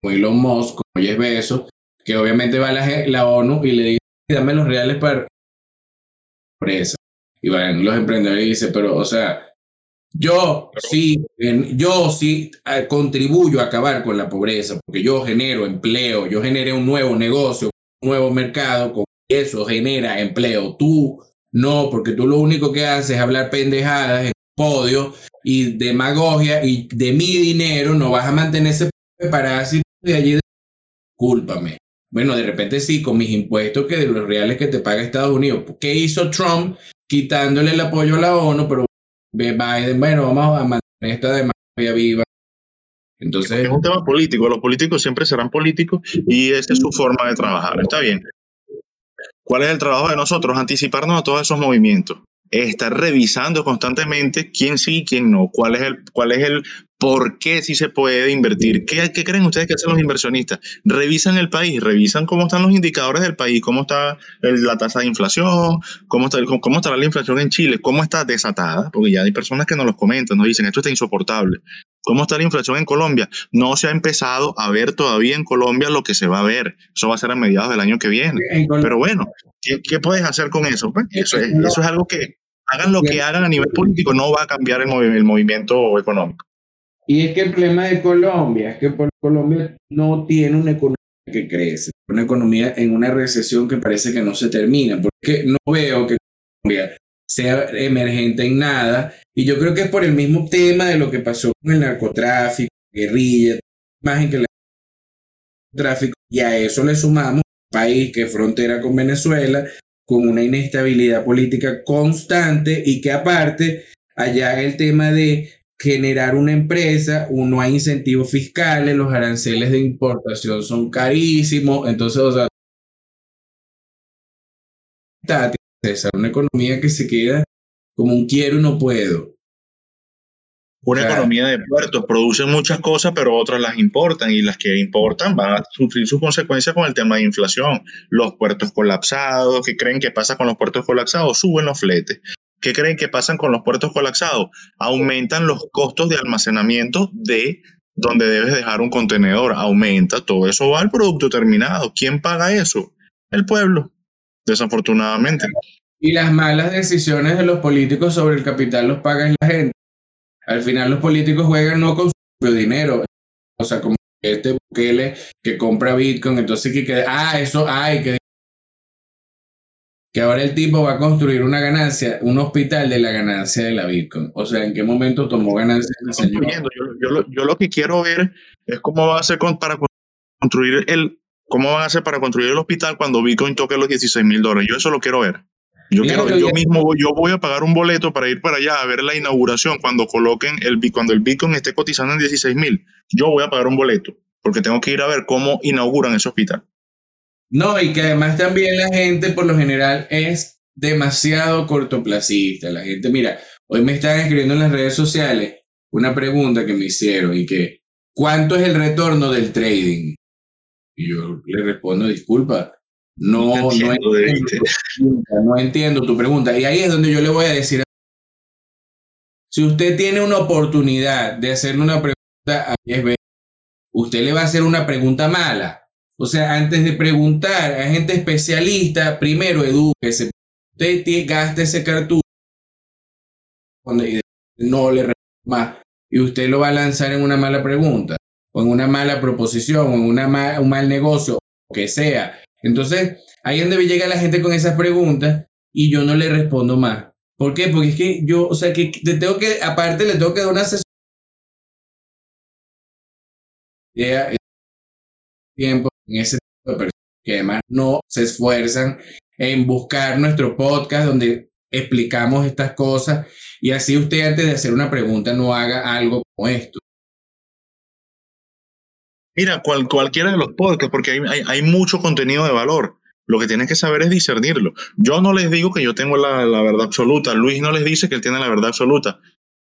como Elon Musk, como Jeff Bezos, que obviamente va a la, la ONU y le dice, dame los reales para pobreza. Y van los emprendedores y dicen, pero, o sea, yo sí, yo sí eh, contribuyo a acabar con la pobreza, porque yo genero empleo, yo generé un nuevo negocio, nuevo mercado, con eso genera empleo. Tú no, porque tú lo único que haces es hablar pendejadas en podio y demagogia y de mi dinero no vas a mantenerse parásito de allí, cúlpame. Bueno, de repente sí, con mis impuestos que de los reales que te paga Estados Unidos. ¿Qué hizo Trump quitándole el apoyo a la ONU? Pero Biden, bueno, vamos a mantener esta democracia viva. Entonces, es un tema político, los políticos siempre serán políticos y esa es su forma de trabajar. Está bien. ¿Cuál es el trabajo de nosotros? Anticiparnos a todos esos movimientos estar revisando constantemente quién sí y quién no, cuál es el, cuál es el por qué sí se puede invertir. ¿Qué, ¿Qué, creen ustedes que hacen los inversionistas? Revisan el país, revisan cómo están los indicadores del país, cómo está la tasa de inflación, cómo, está, cómo estará la inflación en Chile, cómo está desatada, porque ya hay personas que nos lo comentan, nos dicen, esto está insoportable. ¿Cómo está la inflación en Colombia? No se ha empezado a ver todavía en Colombia lo que se va a ver. Eso va a ser a mediados del año que viene. Pero bueno, ¿qué, qué puedes hacer con eso? Pues eso, es, eso es algo que, hagan lo que hagan a nivel político, no va a cambiar el, el movimiento económico. Y es que el problema de Colombia es que Colombia no tiene una economía que crece, una economía en una recesión que parece que no se termina, porque no veo que Colombia sea emergente en nada, y yo creo que es por el mismo tema de lo que pasó con el narcotráfico, guerrilla, imagen que el tráfico, y a eso le sumamos un país que frontera con Venezuela, con una inestabilidad política constante y que aparte allá el tema de generar una empresa, no hay incentivos fiscales, los aranceles de importación son carísimos, entonces, o sea, es una economía que se queda como un quiero y no puedo. Una economía de puertos, producen muchas cosas, pero otras las importan y las que importan van a sufrir sus consecuencias con el tema de inflación. Los puertos colapsados, ¿qué creen que pasa con los puertos colapsados? Suben los fletes. ¿Qué creen que pasa con los puertos colapsados? Aumentan los costos de almacenamiento de donde debes dejar un contenedor. Aumenta, todo eso va al producto terminado. ¿Quién paga eso? El pueblo, desafortunadamente. Y las malas decisiones de los políticos sobre el capital los paga la gente. Al final los políticos juegan no con su propio dinero. O sea, como este Bukele que compra Bitcoin, entonces que quede, ah, eso hay que que ahora el tipo va a construir una ganancia, un hospital de la ganancia de la Bitcoin. O sea, ¿en qué momento tomó ganancia el señor? Yo, yo, lo que quiero ver es cómo va a hacer para construir el, cómo va a hacer para construir el hospital cuando Bitcoin toque los 16 mil dólares. Yo eso lo quiero ver. Yo, quiero, yo mismo yo voy a pagar un boleto para ir para allá a ver la inauguración cuando coloquen el cuando el Bitcoin esté cotizando en 16 mil. Yo voy a pagar un boleto porque tengo que ir a ver cómo inauguran ese hospital. No, y que además también la gente por lo general es demasiado cortoplacista. La gente, mira, hoy me están escribiendo en las redes sociales una pregunta que me hicieron y que, ¿cuánto es el retorno del trading? Y yo le respondo, disculpa, no, no, entiendo, no entiendo tu pregunta. Y ahí es donde yo le voy a decir, si usted tiene una oportunidad de hacerle una pregunta a 10 usted le va a hacer una pregunta mala. O sea, antes de preguntar a gente especialista, primero edúquese. Usted gaste ese cartucho y no le más. Y usted lo va a lanzar en una mala pregunta, o en una mala proposición, o en una un mal negocio, o que sea. Entonces, ahí es donde llega la gente con esas preguntas y yo no le respondo más. ¿Por qué? Porque es que yo, o sea, que te tengo que, aparte le tengo que dar una sesión. tiempo en ese tipo de personas que además no se esfuerzan en buscar nuestro podcast donde explicamos estas cosas y así usted antes de hacer una pregunta no haga algo como esto. Mira, cual, cualquiera de los podcasts, porque hay, hay, mucho contenido de valor. Lo que tienes que saber es discernirlo. Yo no les digo que yo tengo la, la, verdad absoluta. Luis no les dice que él tiene la verdad absoluta.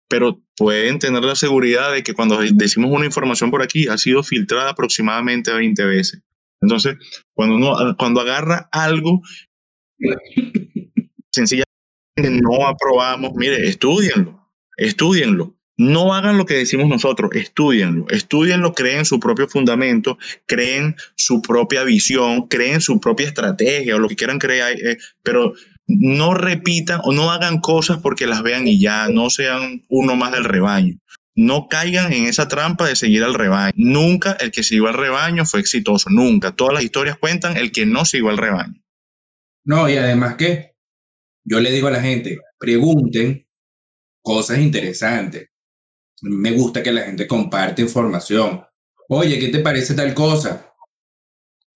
Pero pueden tener la seguridad de que cuando decimos una información por aquí ha sido filtrada aproximadamente 20 veces. Entonces, cuando uno cuando agarra algo, sencillamente no aprobamos, mire, estudienlo, estudienlo. No hagan lo que decimos nosotros, estudienlo, estudienlo, creen su propio fundamento, creen su propia visión, creen su propia estrategia o lo que quieran crear, eh, pero no repitan o no hagan cosas porque las vean y ya, no sean uno más del rebaño. No caigan en esa trampa de seguir al rebaño. Nunca el que siguió al rebaño fue exitoso, nunca. Todas las historias cuentan el que no siguió al rebaño. No, y además que yo le digo a la gente, pregunten cosas interesantes. Me gusta que la gente comparte información. Oye, ¿qué te parece tal cosa?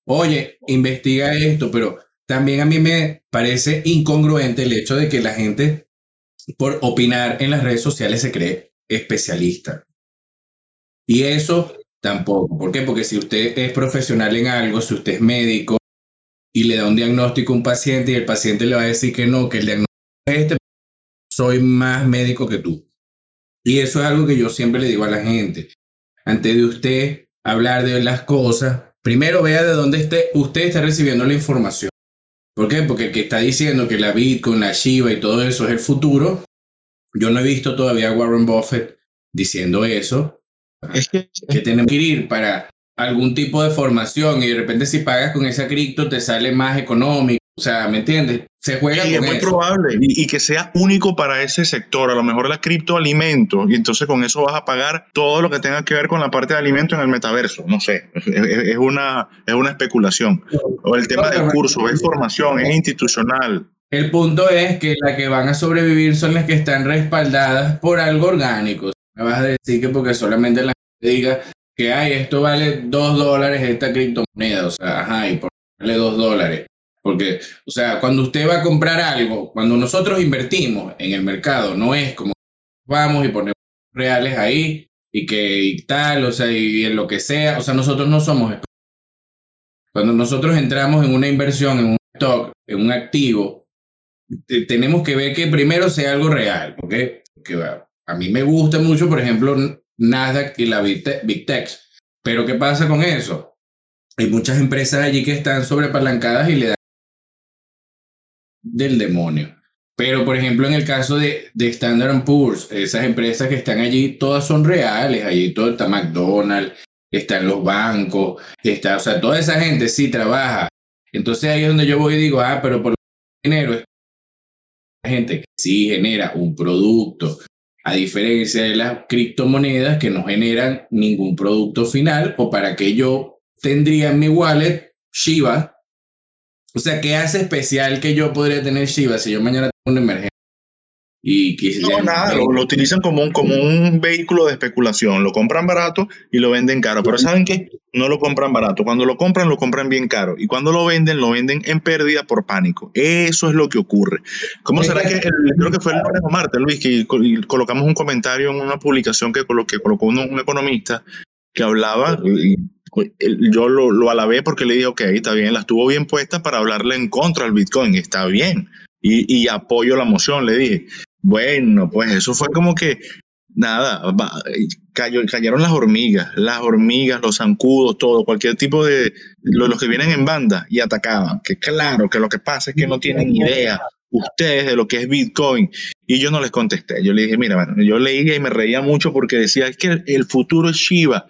Oye, investiga esto, pero también a mí me parece incongruente el hecho de que la gente, por opinar en las redes sociales, se cree especialista. Y eso tampoco. ¿Por qué? Porque si usted es profesional en algo, si usted es médico y le da un diagnóstico a un paciente y el paciente le va a decir que no, que el diagnóstico es este, soy más médico que tú. Y eso es algo que yo siempre le digo a la gente. Antes de usted hablar de las cosas, primero vea de dónde esté, usted está recibiendo la información. ¿Por qué? Porque el que está diciendo que la Bitcoin, la Shiba y todo eso es el futuro, yo no he visto todavía a Warren Buffett diciendo eso. Es que, que tenemos que ir para algún tipo de formación y de repente si pagas con esa cripto te sale más económico. O sea, ¿me entiendes? Se juega sí, es muy probable y, que sea único para ese sector. A lo mejor la criptoalimento y entonces con eso vas a pagar todo lo que tenga que ver con la parte de alimento en el metaverso. No sé, es, una, es una especulación. O el tema del curso, es formación, es institucional. El punto es que las que van a sobrevivir son las que están respaldadas por algo orgánico. Me vas a decir que porque solamente la gente diga que, ay, esto vale dos dólares esta criptomoneda, o sea, ajá, y por darle dos dólares Porque, o sea, cuando usted va a comprar algo, cuando nosotros invertimos en el mercado, no es como vamos y ponemos reales ahí y que tal, o sea, y en lo que sea, o sea, nosotros no somos cuando nosotros entramos en una inversión, en un stock, en un activo, tenemos que ver que primero sea algo real, ¿ok? Porque a mí me gusta mucho, por ejemplo, Nasdaq y la Big Tech, pero ¿qué pasa con eso? Hay muchas empresas allí que están sobrepalancadas y le dan del demonio. Pero, por ejemplo, en el caso de, de Standard Poor's, esas empresas que están allí, todas son reales. Allí todo está McDonald's, están los bancos, está, o sea, toda esa gente sí trabaja. Entonces ahí es donde yo voy y digo, ah, pero por dinero es gente que sí genera un producto, a diferencia de las criptomonedas que no generan ningún producto final, o para que yo tendría en mi wallet Shiba. O sea, ¿qué hace especial que yo podría tener Shiba si yo mañana tengo una emergencia? Y no, nada, lo, utilizan como un, como un vehículo de especulación. Lo compran barato y lo venden caro. Pero ¿saben qué? No lo compran barato. Cuando lo compran, lo compran bien caro. Y cuando lo venden, lo venden en pérdida por pánico. Eso es lo que ocurre. ¿Cómo será que, creo que fue el lunes o martes, Luis, que colocamos un comentario en una publicación que, que colocó un, economista que hablaba, y yo lo, lo alabé porque le dije, ok, está bien, la estuvo bien puesta para hablarle en contra al Bitcoin, está bien. Y, y, apoyo la moción, le dije. Bueno, pues eso fue como que nada, cayó, cayeron las hormigas, las hormigas, los zancudos, todo, cualquier tipo de los, que vienen en banda y atacaban. Que claro, que lo que pasa es que no tienen idea ustedes de lo que es Bitcoin. Y yo no les contesté. Yo le dije, mira, bueno, yo leía y me reía mucho porque decía es que el futuro es Shiba.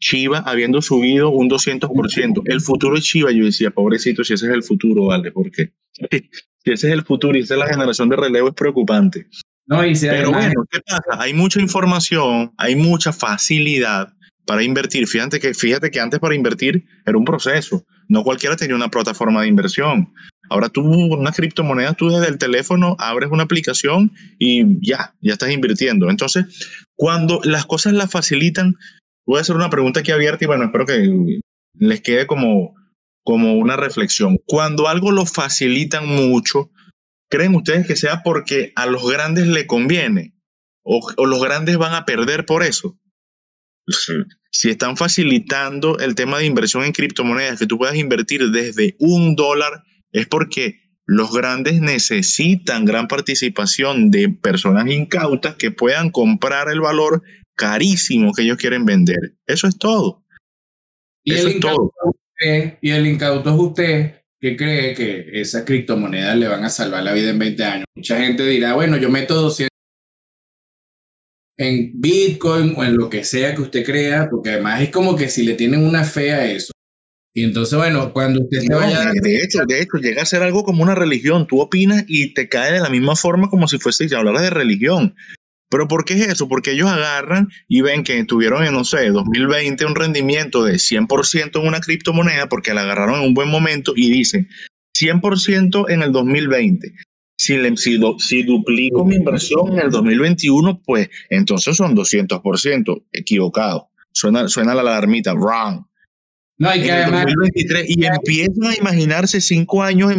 Shiba habiendo subido un 200%. El futuro es Shiba. Yo decía, pobrecito, si ese es el futuro, ¿vale? Porque si ese es el futuro y esa es la generación de relevo, es preocupante. No, y Pero bueno, ¿qué pasa? Hay mucha información, hay mucha facilidad para invertir. Fíjate que, fíjate que antes para invertir era un proceso. No cualquiera tenía una plataforma de inversión. Ahora tú, una criptomoneda, tú desde el teléfono abres una aplicación y ya, ya estás invirtiendo. Entonces, cuando las cosas las facilitan, voy a hacer una pregunta aquí abierta y bueno, espero que les quede como, como una reflexión. Cuando algo lo facilitan mucho, ¿creen ustedes que sea porque a los grandes le conviene? ¿O, los grandes van a perder por eso? Si están facilitando el tema de inversión en criptomonedas, que tú puedas invertir desde un dólar, es porque los grandes necesitan gran participación de personas incautas que puedan comprar el valor carísimo que ellos quieren vender. Eso es todo. Y Eso es todo y el incauto es usted que cree que esas criptomonedas le van a salvar la vida en 20 años. Mucha gente dirá, bueno, yo meto 200 en Bitcoin o en lo que sea que usted crea, porque además es como que si le tienen una fe a eso. Y entonces, bueno, cuando usted se vaya... De hecho, de hecho, llega a ser algo como una religión. Tú opinas y te cae de la misma forma como si fuese ya hablar de religión. ¿Pero por qué es eso? Porque ellos agarran y ven que tuvieron en, no sé, 2020 un rendimiento de 100% en una criptomoneda porque la agarraron en un buen momento y dicen 100% en el 2020. Si, le, si, si, duplico mi inversión en el 2021, pues entonces son 200%. Equivocado. Suena, suena la alarmita, wrong. No, hay que además... y empiezan a imaginarse cinco años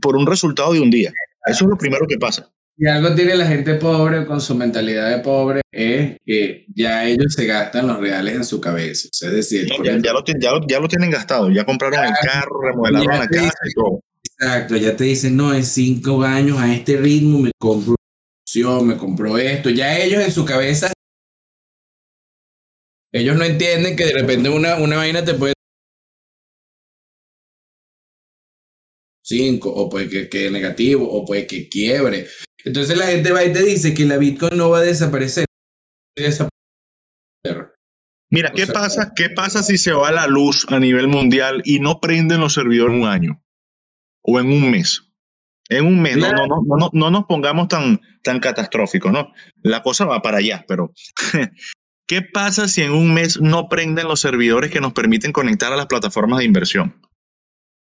por un resultado de un día. Eso es lo primero que pasa. Y algo tiene la gente pobre con su mentalidad de pobre es que ya ellos se gastan los reales en su cabeza. es decir, ya, lo, ya, lo, tienen gastado, ya compraron el carro, remodelaron la casa y todo. Exacto, ya te dicen, no, en cinco años a este ritmo me compro me compró esto. Ya ellos en su cabeza, ellos no entienden que de repente una, una vaina te puede cinco, o puede que quede negativo, o puede que quiebre. Entonces la gente va y te dice que la Bitcoin no va a desaparecer. Mira, ¿qué pasa? ¿Qué pasa si se va la luz a nivel mundial y no prenden los servidores en un año o en un mes? En un mes, no, no, no, no, no nos pongamos tan, tan catastróficos, ¿no? La cosa va para allá, pero ¿qué pasa si en un mes no prenden los servidores que nos permiten conectar a las plataformas de inversión?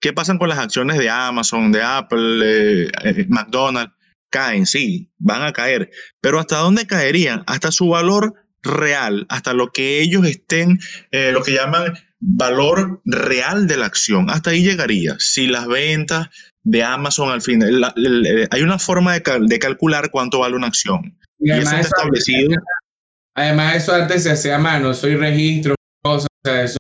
¿Qué pasa con las acciones de Amazon, de Apple, eh, eh, McDonald's? Caen, sí, van a caer, pero ¿hasta dónde caerían? Hasta su valor real, hasta lo que ellos estén, eh, lo que llaman valor real de la acción. Hasta ahí llegaría. Si las ventas de Amazon al final, hay una forma de, calcular cuánto vale una acción. Y, eso está establecido. Además, eso antes se hacía a mano, soy registro, cosas, o sea, eso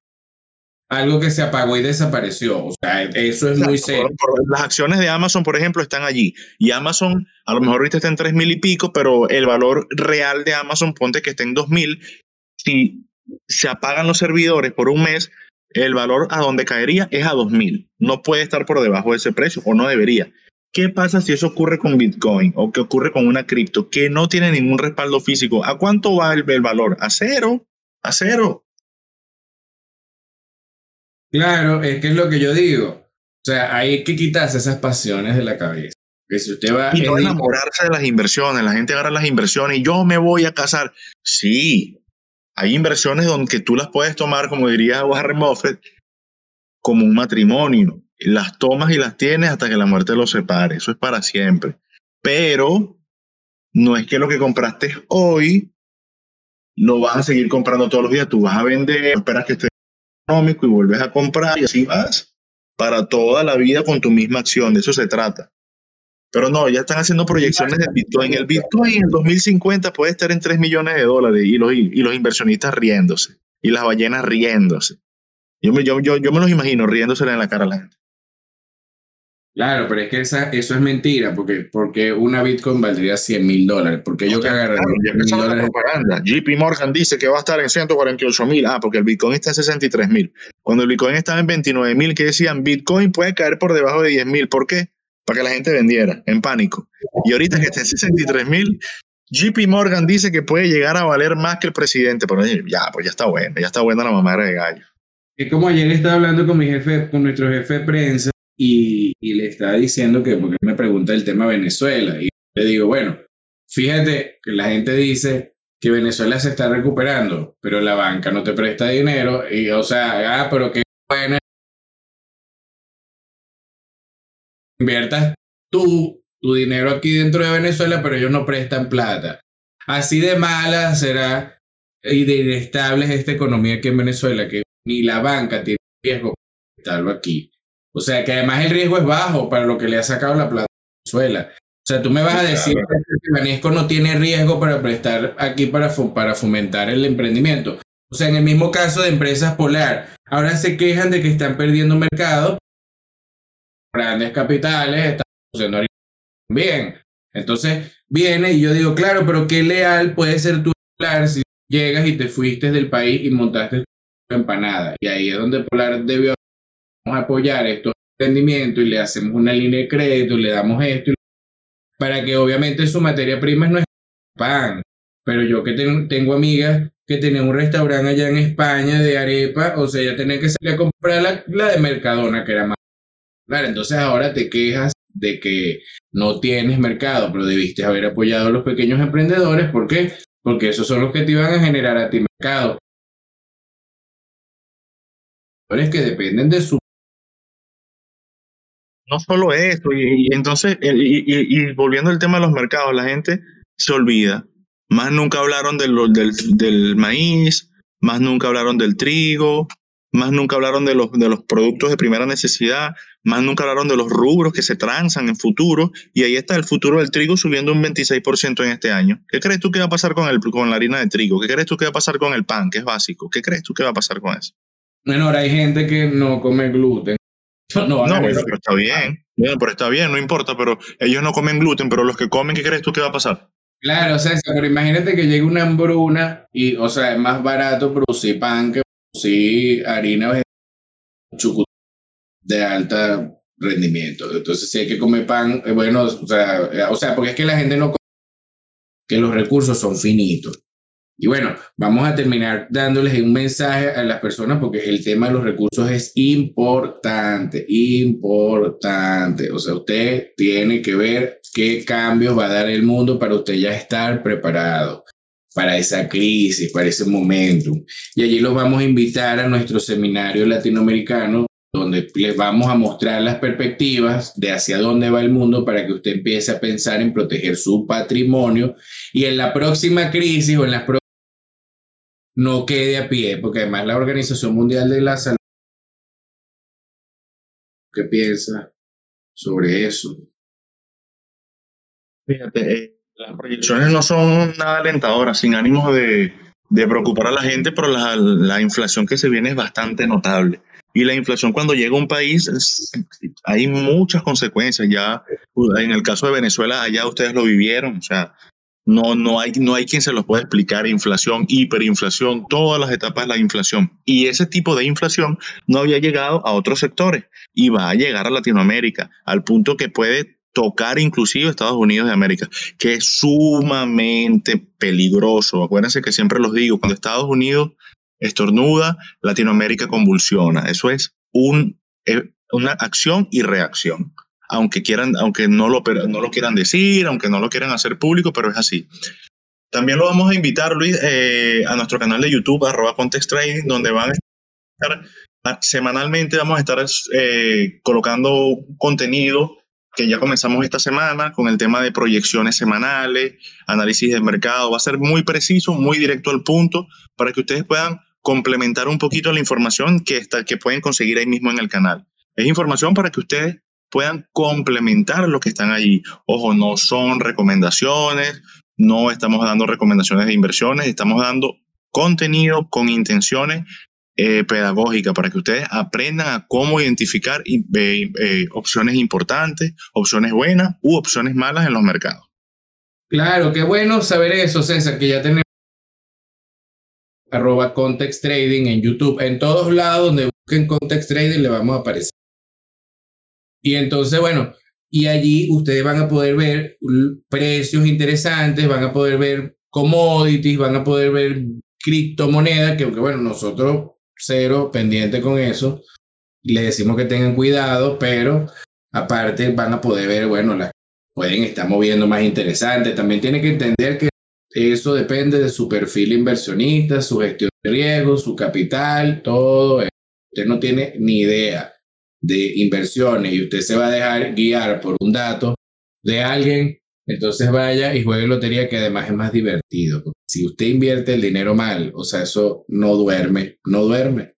algo que se apagó y desapareció. O sea, eso es muy serio. las acciones de Amazon, por ejemplo, están allí. Y Amazon, a lo mejor ahorita está en tres mil y pico, pero el valor real de Amazon, ponte que esté en dos mil. Si se apagan los servidores por un mes, el valor a donde caería es a dos mil. No puede estar por debajo de ese precio, o no debería. ¿Qué pasa si eso ocurre con Bitcoin o que ocurre con una cripto que no tiene ningún respaldo físico? ¿A cuánto va el valor? A cero, a cero. Claro, es que es lo que yo digo. O sea, hay que quitarse esas pasiones de la cabeza. Que si usted va y no enamorarse de las inversiones. La gente agarra las inversiones y yo me voy a casar. Sí, hay inversiones donde tú las puedes tomar, como diría Warren Buffett, como un matrimonio. Las tomas y las tienes hasta que la muerte los separe. Eso es para siempre. Pero no es que lo que compraste hoy lo vas a seguir comprando todos los días. Tú vas a vender, esperas que esté económico y vuelves a comprar y así vas para toda la vida con tu misma acción. De eso se trata. Pero no, ya están haciendo proyecciones del Bitcoin. El Bitcoin en 2050 puede estar en 3 millones de dólares y los, y los inversionistas riéndose y las ballenas riéndose. Yo me, yo, yo, yo me los imagino riéndose en la cara a la gente. Claro, pero es que esa, eso es mentira, porque, porque una Bitcoin valdría 100 mil dólares. Porque yo que agarré propaganda. JP Morgan dice que va a estar en 148 mil. Ah, porque el Bitcoin está en 63 mil. Cuando el Bitcoin estaba en 29 mil, que decían Bitcoin puede caer por debajo de 10 mil. ¿Por qué? Para que la gente vendiera en pánico. Y ahorita que está en 63 mil, JP Morgan dice que puede llegar a valer más que el presidente. Pero ya, pues ya está bueno, ya está buena la mamá de gallo. Es como ayer estaba hablando con mi jefe, con nuestro jefe de prensa y, le estaba diciendo que, porque me pregunta el tema Venezuela, y le digo, bueno, fíjate que la gente dice que Venezuela se está recuperando, pero la banca no te presta dinero, y o sea, ah, pero qué bueno. Inviertas tú tu dinero aquí dentro de Venezuela, pero ellos no prestan plata. Así de mala será y de inestable es esta economía aquí en Venezuela, que ni la banca tiene riesgo de estarlo aquí. O sea, que además el riesgo es bajo para lo que le ha sacado la plata a Venezuela. O sea, tú me vas a decir que Banesco no tiene riesgo para prestar aquí para, para fomentar el emprendimiento. O sea, en el mismo caso de empresas Polar, ahora se quejan de que están perdiendo mercado. Grandes capitales están haciendo bien. Entonces viene y yo digo, claro, pero qué leal puede ser tu Polar si llegas y te fuiste del país y montaste tu empanada. Y ahí es donde Polar debió a apoyar estos emprendimientos y le hacemos una línea de crédito, y le damos esto, para que obviamente su materia prima no es pan. Pero yo que tengo amigas que tienen un restaurante allá en España de arepa, o sea, ya tienen que salir a comprar la, la de Mercadona, que era más. Claro, entonces ahora te quejas de que no tienes mercado, pero debiste haber apoyado a los pequeños emprendedores. ¿Por qué? Porque esos son los que te iban a generar a ti mercado. que dependen de su no solo esto, y, entonces, y, volviendo al tema de los mercados, la gente se olvida. Más nunca hablaron del, del, maíz, más nunca hablaron del trigo, más nunca hablaron de los, de los productos de primera necesidad, más nunca hablaron de los rubros que se transan en futuro, y ahí está el futuro del trigo subiendo un 26% en este año. ¿Qué crees tú que va a pasar con, el, con la harina de trigo? ¿Qué crees tú que va a pasar con el pan, que es básico? ¿Qué crees tú que va a pasar con eso? Bueno, ahora hay gente que no come gluten, no, bueno, pero está bien. Bueno, pero está bien, no importa, pero ellos no comen gluten, pero los que comen, ¿qué crees tú que va a pasar? Claro, o sea, pero imagínate que llegue una hambruna y, o sea, es más barato producir pan que producir harina de alta rendimiento. Entonces, si hay que comer pan, eh, bueno, o sea, eh, o sea, porque es que la gente no come, que los recursos son finitos. Y bueno, vamos a terminar dándoles un mensaje a las personas porque el tema de los recursos es importante, importante. O sea, usted tiene que ver qué cambios va a dar el mundo para usted ya estar preparado para esa crisis, para ese momento. Y allí los vamos a invitar a nuestro seminario latinoamericano donde les vamos a mostrar las perspectivas de hacia dónde va el mundo para que usted empiece a pensar en proteger su patrimonio y en la próxima crisis o en las próximas no quede a pie, porque además la Organización Mundial de la Salud, ¿qué piensa sobre eso? Fíjate, eh, las proyecciones no son nada alentadoras, sin ánimo de, de preocupar a la gente, pero la, la, inflación que se viene es bastante notable. Y la inflación cuando llega a un país, es, hay muchas consecuencias. Ya en el caso de Venezuela, allá ustedes lo vivieron. O sea, no, no, hay, no hay quien se los pueda explicar. Inflación, hiperinflación, todas las etapas de la inflación. Y ese tipo de inflación no había llegado a otros sectores y va a llegar a Latinoamérica, al punto que puede tocar inclusive Estados Unidos de América, que es sumamente peligroso. Acuérdense que siempre los digo, cuando Estados Unidos estornuda, Latinoamérica convulsiona. Eso es un, una acción y reacción aunque quieran, aunque no lo, no lo quieran decir, aunque no lo quieran hacer público, pero es así. También lo vamos a invitar, Luis, eh, a nuestro canal de YouTube, arroba Context Trading, donde van a estar semanalmente, vamos a estar eh, colocando contenido que ya comenzamos esta semana con el tema de proyecciones semanales, análisis de mercado. Va a ser muy preciso, muy directo al punto, para que ustedes puedan complementar un poquito la información que, está, que pueden conseguir ahí mismo en el canal. Es información para que ustedes puedan complementar lo que están allí. Ojo, no son recomendaciones, no estamos dando recomendaciones de inversiones, estamos dando contenido con intenciones eh, pedagógicas para que ustedes aprendan a cómo identificar eh, opciones importantes, opciones buenas u opciones malas en los mercados. Claro, qué bueno saber eso, César, que ya tenemos arroba Context Trading en YouTube. En todos lados donde busquen Context Trading le vamos a aparecer. Y entonces, bueno, y allí ustedes van a poder ver precios interesantes, van a poder ver commodities, van a poder ver criptomonedas, que bueno, nosotros cero pendiente con eso, le decimos que tengan cuidado, pero aparte van a poder ver, bueno, las pueden estar moviendo más interesantes. También tienen que entender que eso depende de su perfil inversionista, su gestión de riesgo, su capital, todo. Usted no tiene ni idea de inversiones y usted se va a dejar guiar por un dato de alguien, entonces vaya y juegue lotería que además es más divertido. Si usted invierte el dinero mal, o sea, eso no duerme, no duerme.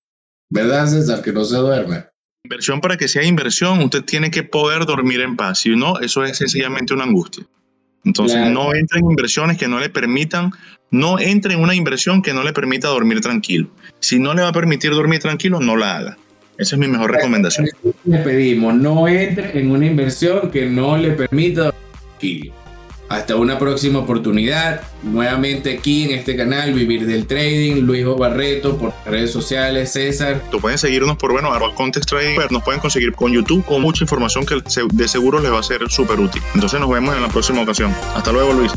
¿Verdad, César? Que no se duerme. Inversión para que sea inversión, usted tiene que poder dormir en paz. Si no, eso es sencillamente una angustia. Entonces, no entre en inversiones que no le permitan, no entre en una inversión que no le permita dormir tranquilo. Si no le va a permitir dormir tranquilo, no la haga. Esa es mi mejor recomendación. Le pedimos, no entre en una inversión que no le permita. Hasta una próxima oportunidad. Nuevamente aquí en este canal, Vivir del Trading, Luis Barreto, por redes sociales, César. Tú pueden seguirnos por, bueno, arroba Context Trading. Nos pueden conseguir con YouTube con mucha información que de seguro les va a ser súper útil. Entonces nos vemos en la próxima ocasión. Hasta luego, Luis.